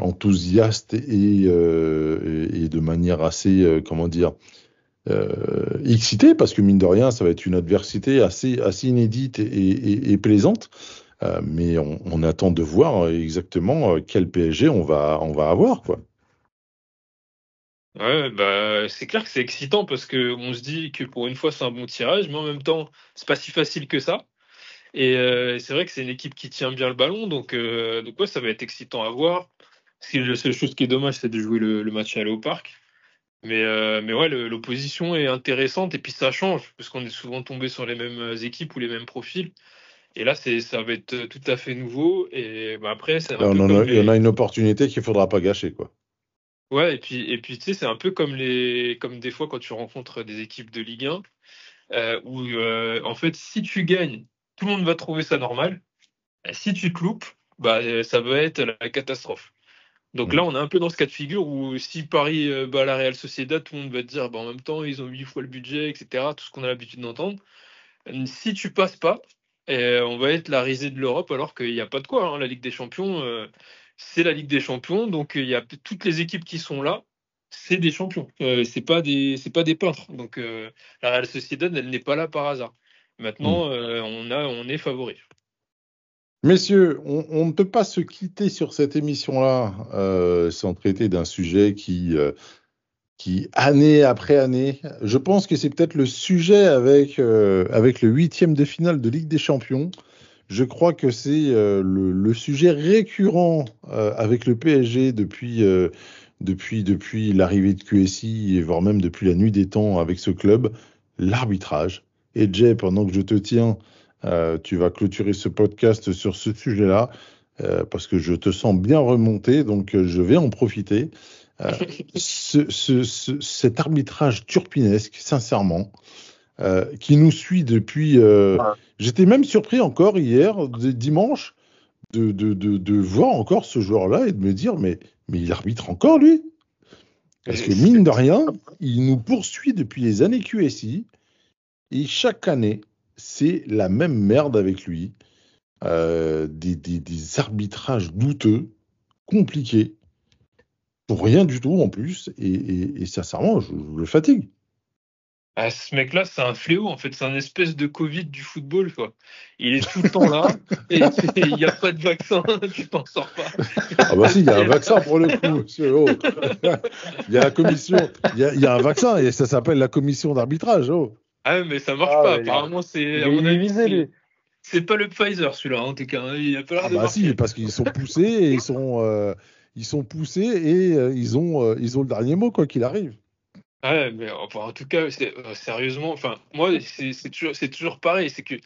enthousiaste et, de manière assez, comment dire, euh, excité parce que mine de rien, ça va être une adversité assez, assez inédite et, et- et plaisante. Euh, mais on, attend de voir exactement euh, quel PSG on va, on va avoir, quoi. Ouais, bah, c'est clair que c'est excitant parce que on se dit que pour une fois c'est un bon tirage, mais en même temps, c'est pas si facile que ça. Et euh, c'est vrai que c'est une équipe qui tient bien le ballon, donc, euh, donc ouais, ça va être excitant à voir. La seule chose qui est dommage, c'est de jouer le, match aller au. Mais, euh, mais ouais, l'opposition est intéressante et puis ça change parce qu'on est souvent tombé sur les mêmes équipes ou les mêmes profils. Et là, ça va être tout à fait nouveau. Et bah, après, c'est on a, les- on a une opportunité qu'il faudra pas gâcher, quoi. Ouais, et puis, et puis tu sais, c'est un peu comme les, comme des fois quand tu rencontres des équipes de Ligue 1, euh, où euh, en fait, si tu gagnes, tout le monde va trouver ça normal. Et si tu te loupes, bah, ça va être la catastrophe. Donc Mm. là, on est un peu dans ce cas de figure où si Paris euh, bat la Real Sociedad, tout le monde va te dire, bah, en même temps, ils ont huit fois le budget, etc. Tout ce qu'on a l'habitude d'entendre. Si tu passes pas, euh, on va être la risée de l'Europe alors qu'il n'y a pas de quoi. hein. La Ligue des Champions, euh, c'est la Ligue des Champions, donc euh, il y a toutes les équipes qui sont là, c'est des champions. Euh, c'est pas des, c'est pas des peintres. Donc euh, la Real Sociedad, elle n'est pas là par hasard. Maintenant, euh, on a, on est favori. Messieurs, on, on ne peut pas se quitter sur cette émission-là sans traiter d'un sujet qui, qui, année après année, je pense que c'est peut-être le sujet avec, euh, avec le huitième de finale de Ligue des Champions. Je crois que c'est euh, le, le sujet récurrent euh, avec le PSG depuis, euh, depuis, depuis l'arrivée de QSI et voire même depuis la nuit des temps avec ce club, l'arbitrage. Et Jay, pendant que je te tiens, euh, tu vas clôturer ce podcast sur ce sujet-là euh, parce que je te sens bien remonté, donc je vais en profiter. Euh, ce, ce- ce- cet arbitrage turpinesque, sincèrement, euh, qui nous suit depuis. euh, J'étais même surpris encore hier, dimanche, de, de, de, de voir encore ce joueur-là et de me dire mais, mais il arbitre encore lui? Parce que mine de rien, il nous poursuit depuis les années QSI et chaque année, c'est la même merde avec lui. Euh, des, des- des arbitrages douteux, compliqués, pour rien du tout en plus, et, et- et sincèrement, je, je le fatigue. Ah, ce mec-là, c'est un fléau, en fait. C'est un espèce de Covid du football, quoi. Il est tout le temps là, et il n'y a pas de vaccin, tu t'en sors pas. Ah bah si, il y a un vaccin pour le coup. monsieur. Oh. Il y a la commission, il y a, il y a un vaccin et ça s'appelle la commission d'arbitrage. Oh. Ah, mais ça marche Ah, pas. Apparemment, c'est, Il à est mon avis, lui. c'est pas le Pfizer, celui-là, en tout cas. hein. Il a pas Ah de bah marquer. si, parce qu'ils sont poussés et ils sont, euh, ils sont poussés et euh, ils ont, euh, ils ont le dernier mot quoi qu'il arrive. Ouais, mais enfin, en tout cas, euh, sérieusement, enfin, moi, c'est toujours, toujours pareil. C'est que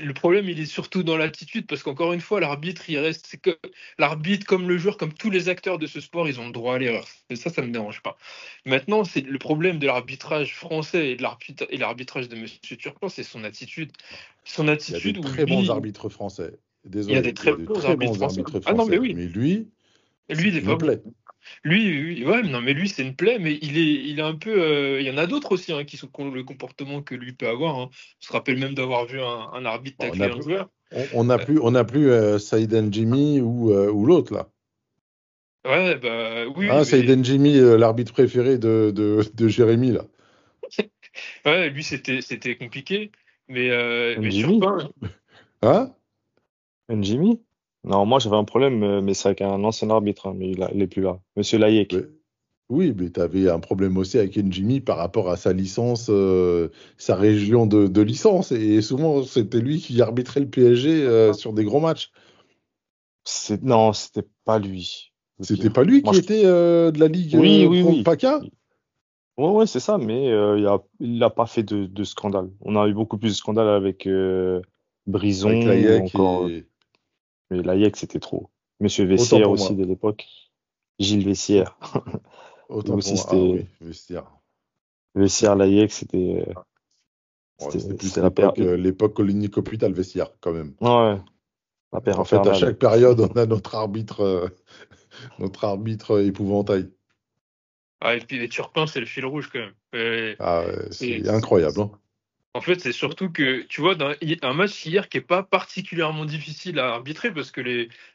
le problème, il est surtout dans l'attitude, parce qu'encore une fois, l'arbitre, il reste. C'est que l'arbitre, comme le joueur, comme tous les acteurs de ce sport, ils ont le droit à l'erreur. Et ça, ça me dérange pas. Maintenant, c'est le problème de l'arbitrage français et de l'arbitrage de Monsieur Turpin, c'est son attitude. Son Il y a attitude des très bons arbitres français. Désolé, Il y a des très bons arbitres français. Ah non, mais oui. Mais lui, lui, il est il pas me bon. plaît. Lui, ouais, non, mais lui, c'est une plaie, mais il est, il est un peu. euh, il y en a d'autres aussi hein, qui sont le comportement que lui peut avoir. hein. Je me rappelle même d'avoir vu un, un arbitre Bon, on tacler a- un joueur. On- n'a plus, on n'a plus euh, Saïd Jimmy ou, euh, ou l'autre là. Ouais, bah oui. Hein, mais- Saïd Jimmy, euh, l'arbitre préféré de, de, de Jérémy là. ouais, lui, c'était, c'était compliqué. Mais, euh, mais Jimmy Turpin, Hein Jimmy Non, moi j'avais un problème, euh, mais c'est avec un ancien arbitre, hein, mais il, a- il est plus là. Monsieur Layek. Mais- Oui, mais tu avais un problème aussi avec Njimi par rapport à sa licence, euh, sa région de, de licence. Et souvent, c'était lui qui arbitrait le PSG euh, sur des gros matchs. C'est non, c'était pas lui. C'était pas lui Moi, qui je- était euh, de la Ligue Oui, oui, oui. PACA? Ouais, c'est ça, mais il a, il a pas fait de, de scandale. On a eu beaucoup plus de scandales avec Brison avec encore. et... Mais Layek, c'était trop. Monsieur Vessière aussi moi. de l'époque. Gilles Vessière. Autant aussi, pour moi. Ah c'était- oui. Vessière, Layek, c'était. euh, Ouais, C'était- C'était plus c'était la paire. l'époque euh, Coligny Hospital, le vestiaire, quand même. Ouais, la paire En fait, à chaque période, on a notre arbitre, euh, notre arbitre épouvantail. ah, et puis les Turpin, c'est le fil rouge quand même. Euh, Ah, ouais, c'est incroyable. hein. En fait, c'est surtout que, tu vois, un match hier qui est pas particulièrement difficile à arbitrer parce que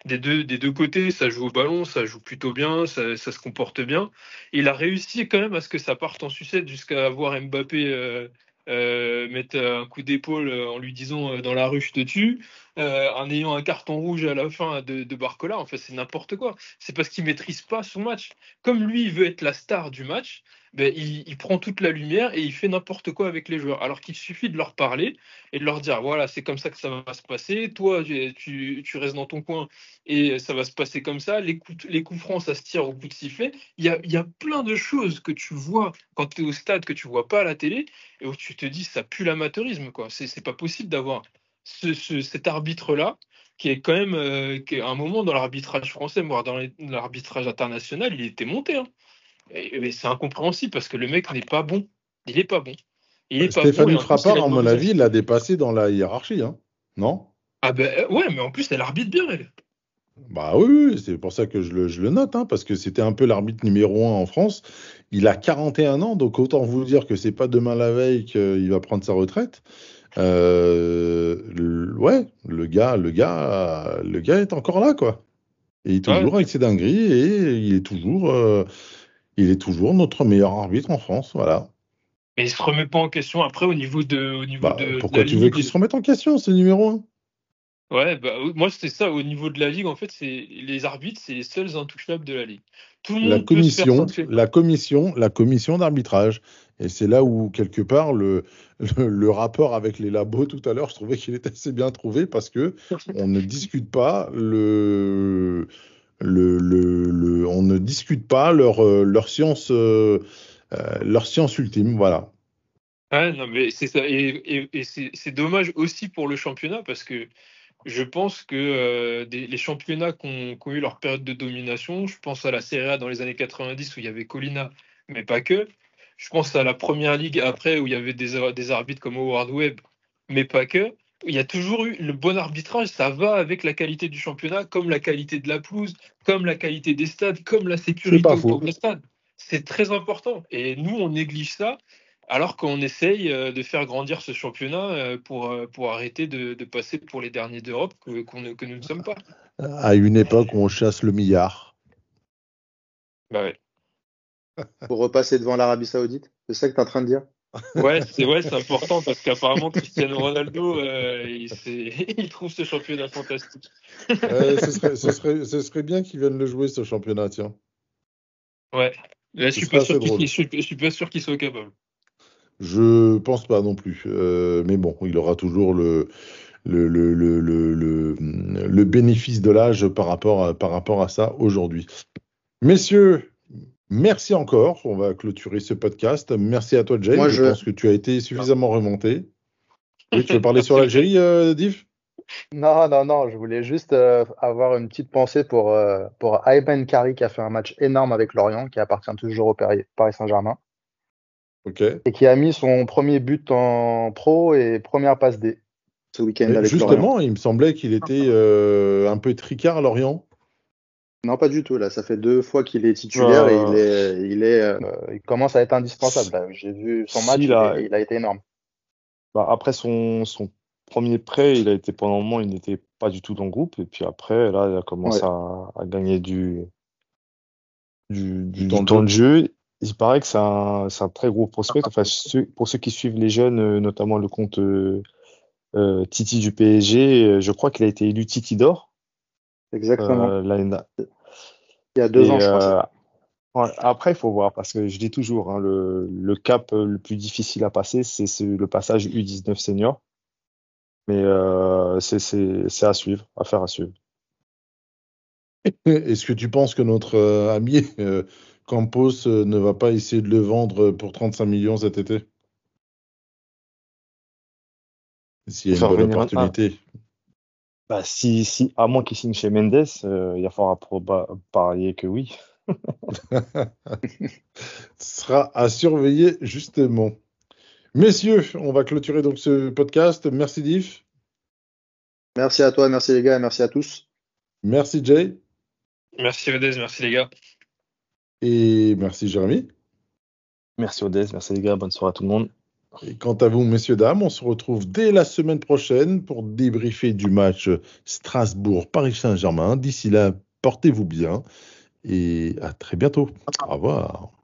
des, deux, côtés, ça joue au ballon, ça joue plutôt bien, ça, se comporte bien. Il a réussi quand même à ce que ça parte en sucette jusqu'à voir Mbappé euh, euh, mettre un coup d'épaule en lui disant euh, dans la rue je te tue, euh, en ayant un carton rouge à la fin de, Barcola. En fait, c'est n'importe quoi. C'est parce qu'il maîtrise pas son match. Comme lui, il veut être la star du match, ben, il, prend toute la lumière et il fait n'importe quoi avec les joueurs. Alors qu'il suffit de leur parler et de leur dire voilà, c'est comme ça que ça va se passer. Toi, tu, tu- restes dans ton coin et ça va se passer comme ça. Les coups, les coups francs, ça se tire au coup de sifflet. Il y a, il y a plein de choses que tu vois quand tu es au stade que tu vois pas à la télé et où tu te dis ça pue l'amateurisme. quoi. C'est pas possible d'avoir ce- ce- cet arbitre-là qui est quand même euh, qui est à un moment dans l'arbitrage français, voire dans l'arbitrage international, il était monté. hein. Et- mais c'est incompréhensible parce que le mec n'est pas bon. Il est pas bon. Il est pas bon, Stéphanie il a Frappard, à mon avis, l'a dépassé dans la hiérarchie. Hein non? Ah ben euh, ouais, mais en plus elle arbitre bien elle. Bah oui, oui, c'est pour ça que je le, je le note, hein, parce que c'était un peu l'arbitre numéro un en France. Il a 41 ans, donc autant vous dire que c'est pas demain la veille qu'il va prendre sa retraite. Euh, le- ouais, le gars, le gars, le gars est encore là, quoi. Et il est toujours Ouais. avec ses dingueries et il est toujours, euh, il est toujours notre meilleur arbitre en France, voilà. Mais il se remet pas en question après au niveau de au niveau Bah, de, pourquoi tu veux qu'il se remette en question, c'est numéro un Ouais, bah moi c'était ça au niveau de la ligue en fait, c'est les arbitres, c'est les seuls intouchables de la ligue. Tout le monde la peut se faire commission, la commission, la commission d'arbitrage. Et c'est là où, quelque part, le, le, le rapport avec les labos tout à l'heure, je trouvais qu'il était assez bien trouvé parce que on ne discute pas le, le, le, le- on ne discute pas leur, euh, leur science, euh, euh, leur science ultime, voilà. Ouais, non, mais c'est ça. Et, et- et c'est c'est dommage aussi pour le championnat parce que je pense que euh, des- les championnats qui ont, ont eu leur période de domination, je pense à la Serie A dans les années 90 où il y avait Colina, mais pas que. Je pense à la Première Ligue après où il y avait des, des arbitres comme Howard Webb, mais pas que. Il y a toujours eu le bon arbitrage, ça va avec la qualité du championnat, comme la qualité de la pelouse, comme la qualité des stades, comme la sécurité pas autour faux. des stades. C'est très important. Et nous, on néglige ça alors qu'on essaye euh, de faire grandir ce championnat euh, pour, euh, pour arrêter de, de passer pour les derniers d'Europe que, que nous ne sommes pas. À une époque où on chasse le milliard. Bah ouais. Pour repasser devant l'Arabie Saoudite C'est ça que tu es en train de dire Ouais, c'est ouais, c'est important parce qu'apparemment Cristiano Ronaldo, euh, il, trouve ce championnat fantastique. Euh, ce, serait, ce, serait, ce serait bien qu'ils viennent le jouer, ce championnat, tiens. Ouais. Là, je suis pas sûr qu'il je suis, je suis pas sûr qu'il soit capable. Je pense pas non plus. Euh, mais bon, il aura toujours le, le, le, le, le, le, le bénéfice de l'âge par rapport à, par rapport à ça aujourd'hui. Messieurs, merci encore. On va clôturer ce podcast. Merci à toi, Jay. Moi, je, je- pense que tu as été suffisamment remonté. Oui, tu veux parler sur l'Algérie, euh, Div? Non, non, non, je voulais juste euh, avoir une petite pensée pour, euh, pour Ayben Kari qui a fait un match énorme avec Lorient, qui appartient toujours au Paris Saint-Germain, Ok. et qui a mis son premier but en pro et première passe D. Ce week-end avec Lorient. justement, il me semblait qu'il était euh, un peu tricard à Lorient. Non, pas du tout. Là, ça fait deux fois qu'il est titulaire Euh, et il est, il est. euh, il commence à être indispensable. J'ai vu son match, il, a été énorme. Bah, après son, son premier prêt, il a été pendant un moment, il n'était pas du tout dans le groupe. Et puis après, là, il a commencé Ouais. à, à gagner du, du, du, Du temps du de temps de jeu. Il paraît que c'est un, très gros prospect. Enfin, ceux- pour ceux qui suivent les jeunes, euh, notamment le compte euh, Titi du PSG, je crois qu'il a été élu Titi d'or Exactement. euh, il y a deux Et, ans, je crois. euh, ouais, après, il faut voir, parce que je dis toujours, hein, le, le cap euh, le plus difficile à passer, c'est ce- le passage U19 senior. Mais euh, c'est à suivre, à faire à suivre. Est-ce que tu penses que notre euh, ami euh, Campos euh, ne va pas essayer de le vendre pour 35 millions cet été? S'il y a une bonne opportunité. Bah, si, si, à moins qu'il signe chez Mendes, euh, il va falloir proba- parier que oui. Ce sera à surveiller justement. Messieurs, on va clôturer donc ce podcast. Merci Diff, Merci à toi, merci les gars, merci à tous. merci Jay Merci Odez, merci les gars. et merci Jérémy. Merci Odez, merci les gars, bonne soirée à tout le monde. Et quant à vous, messieurs, dames, on se retrouve dès la semaine prochaine pour débriefer du match Strasbourg-Paris Saint-Germain. D'ici là, portez-vous bien et à très bientôt. Au revoir.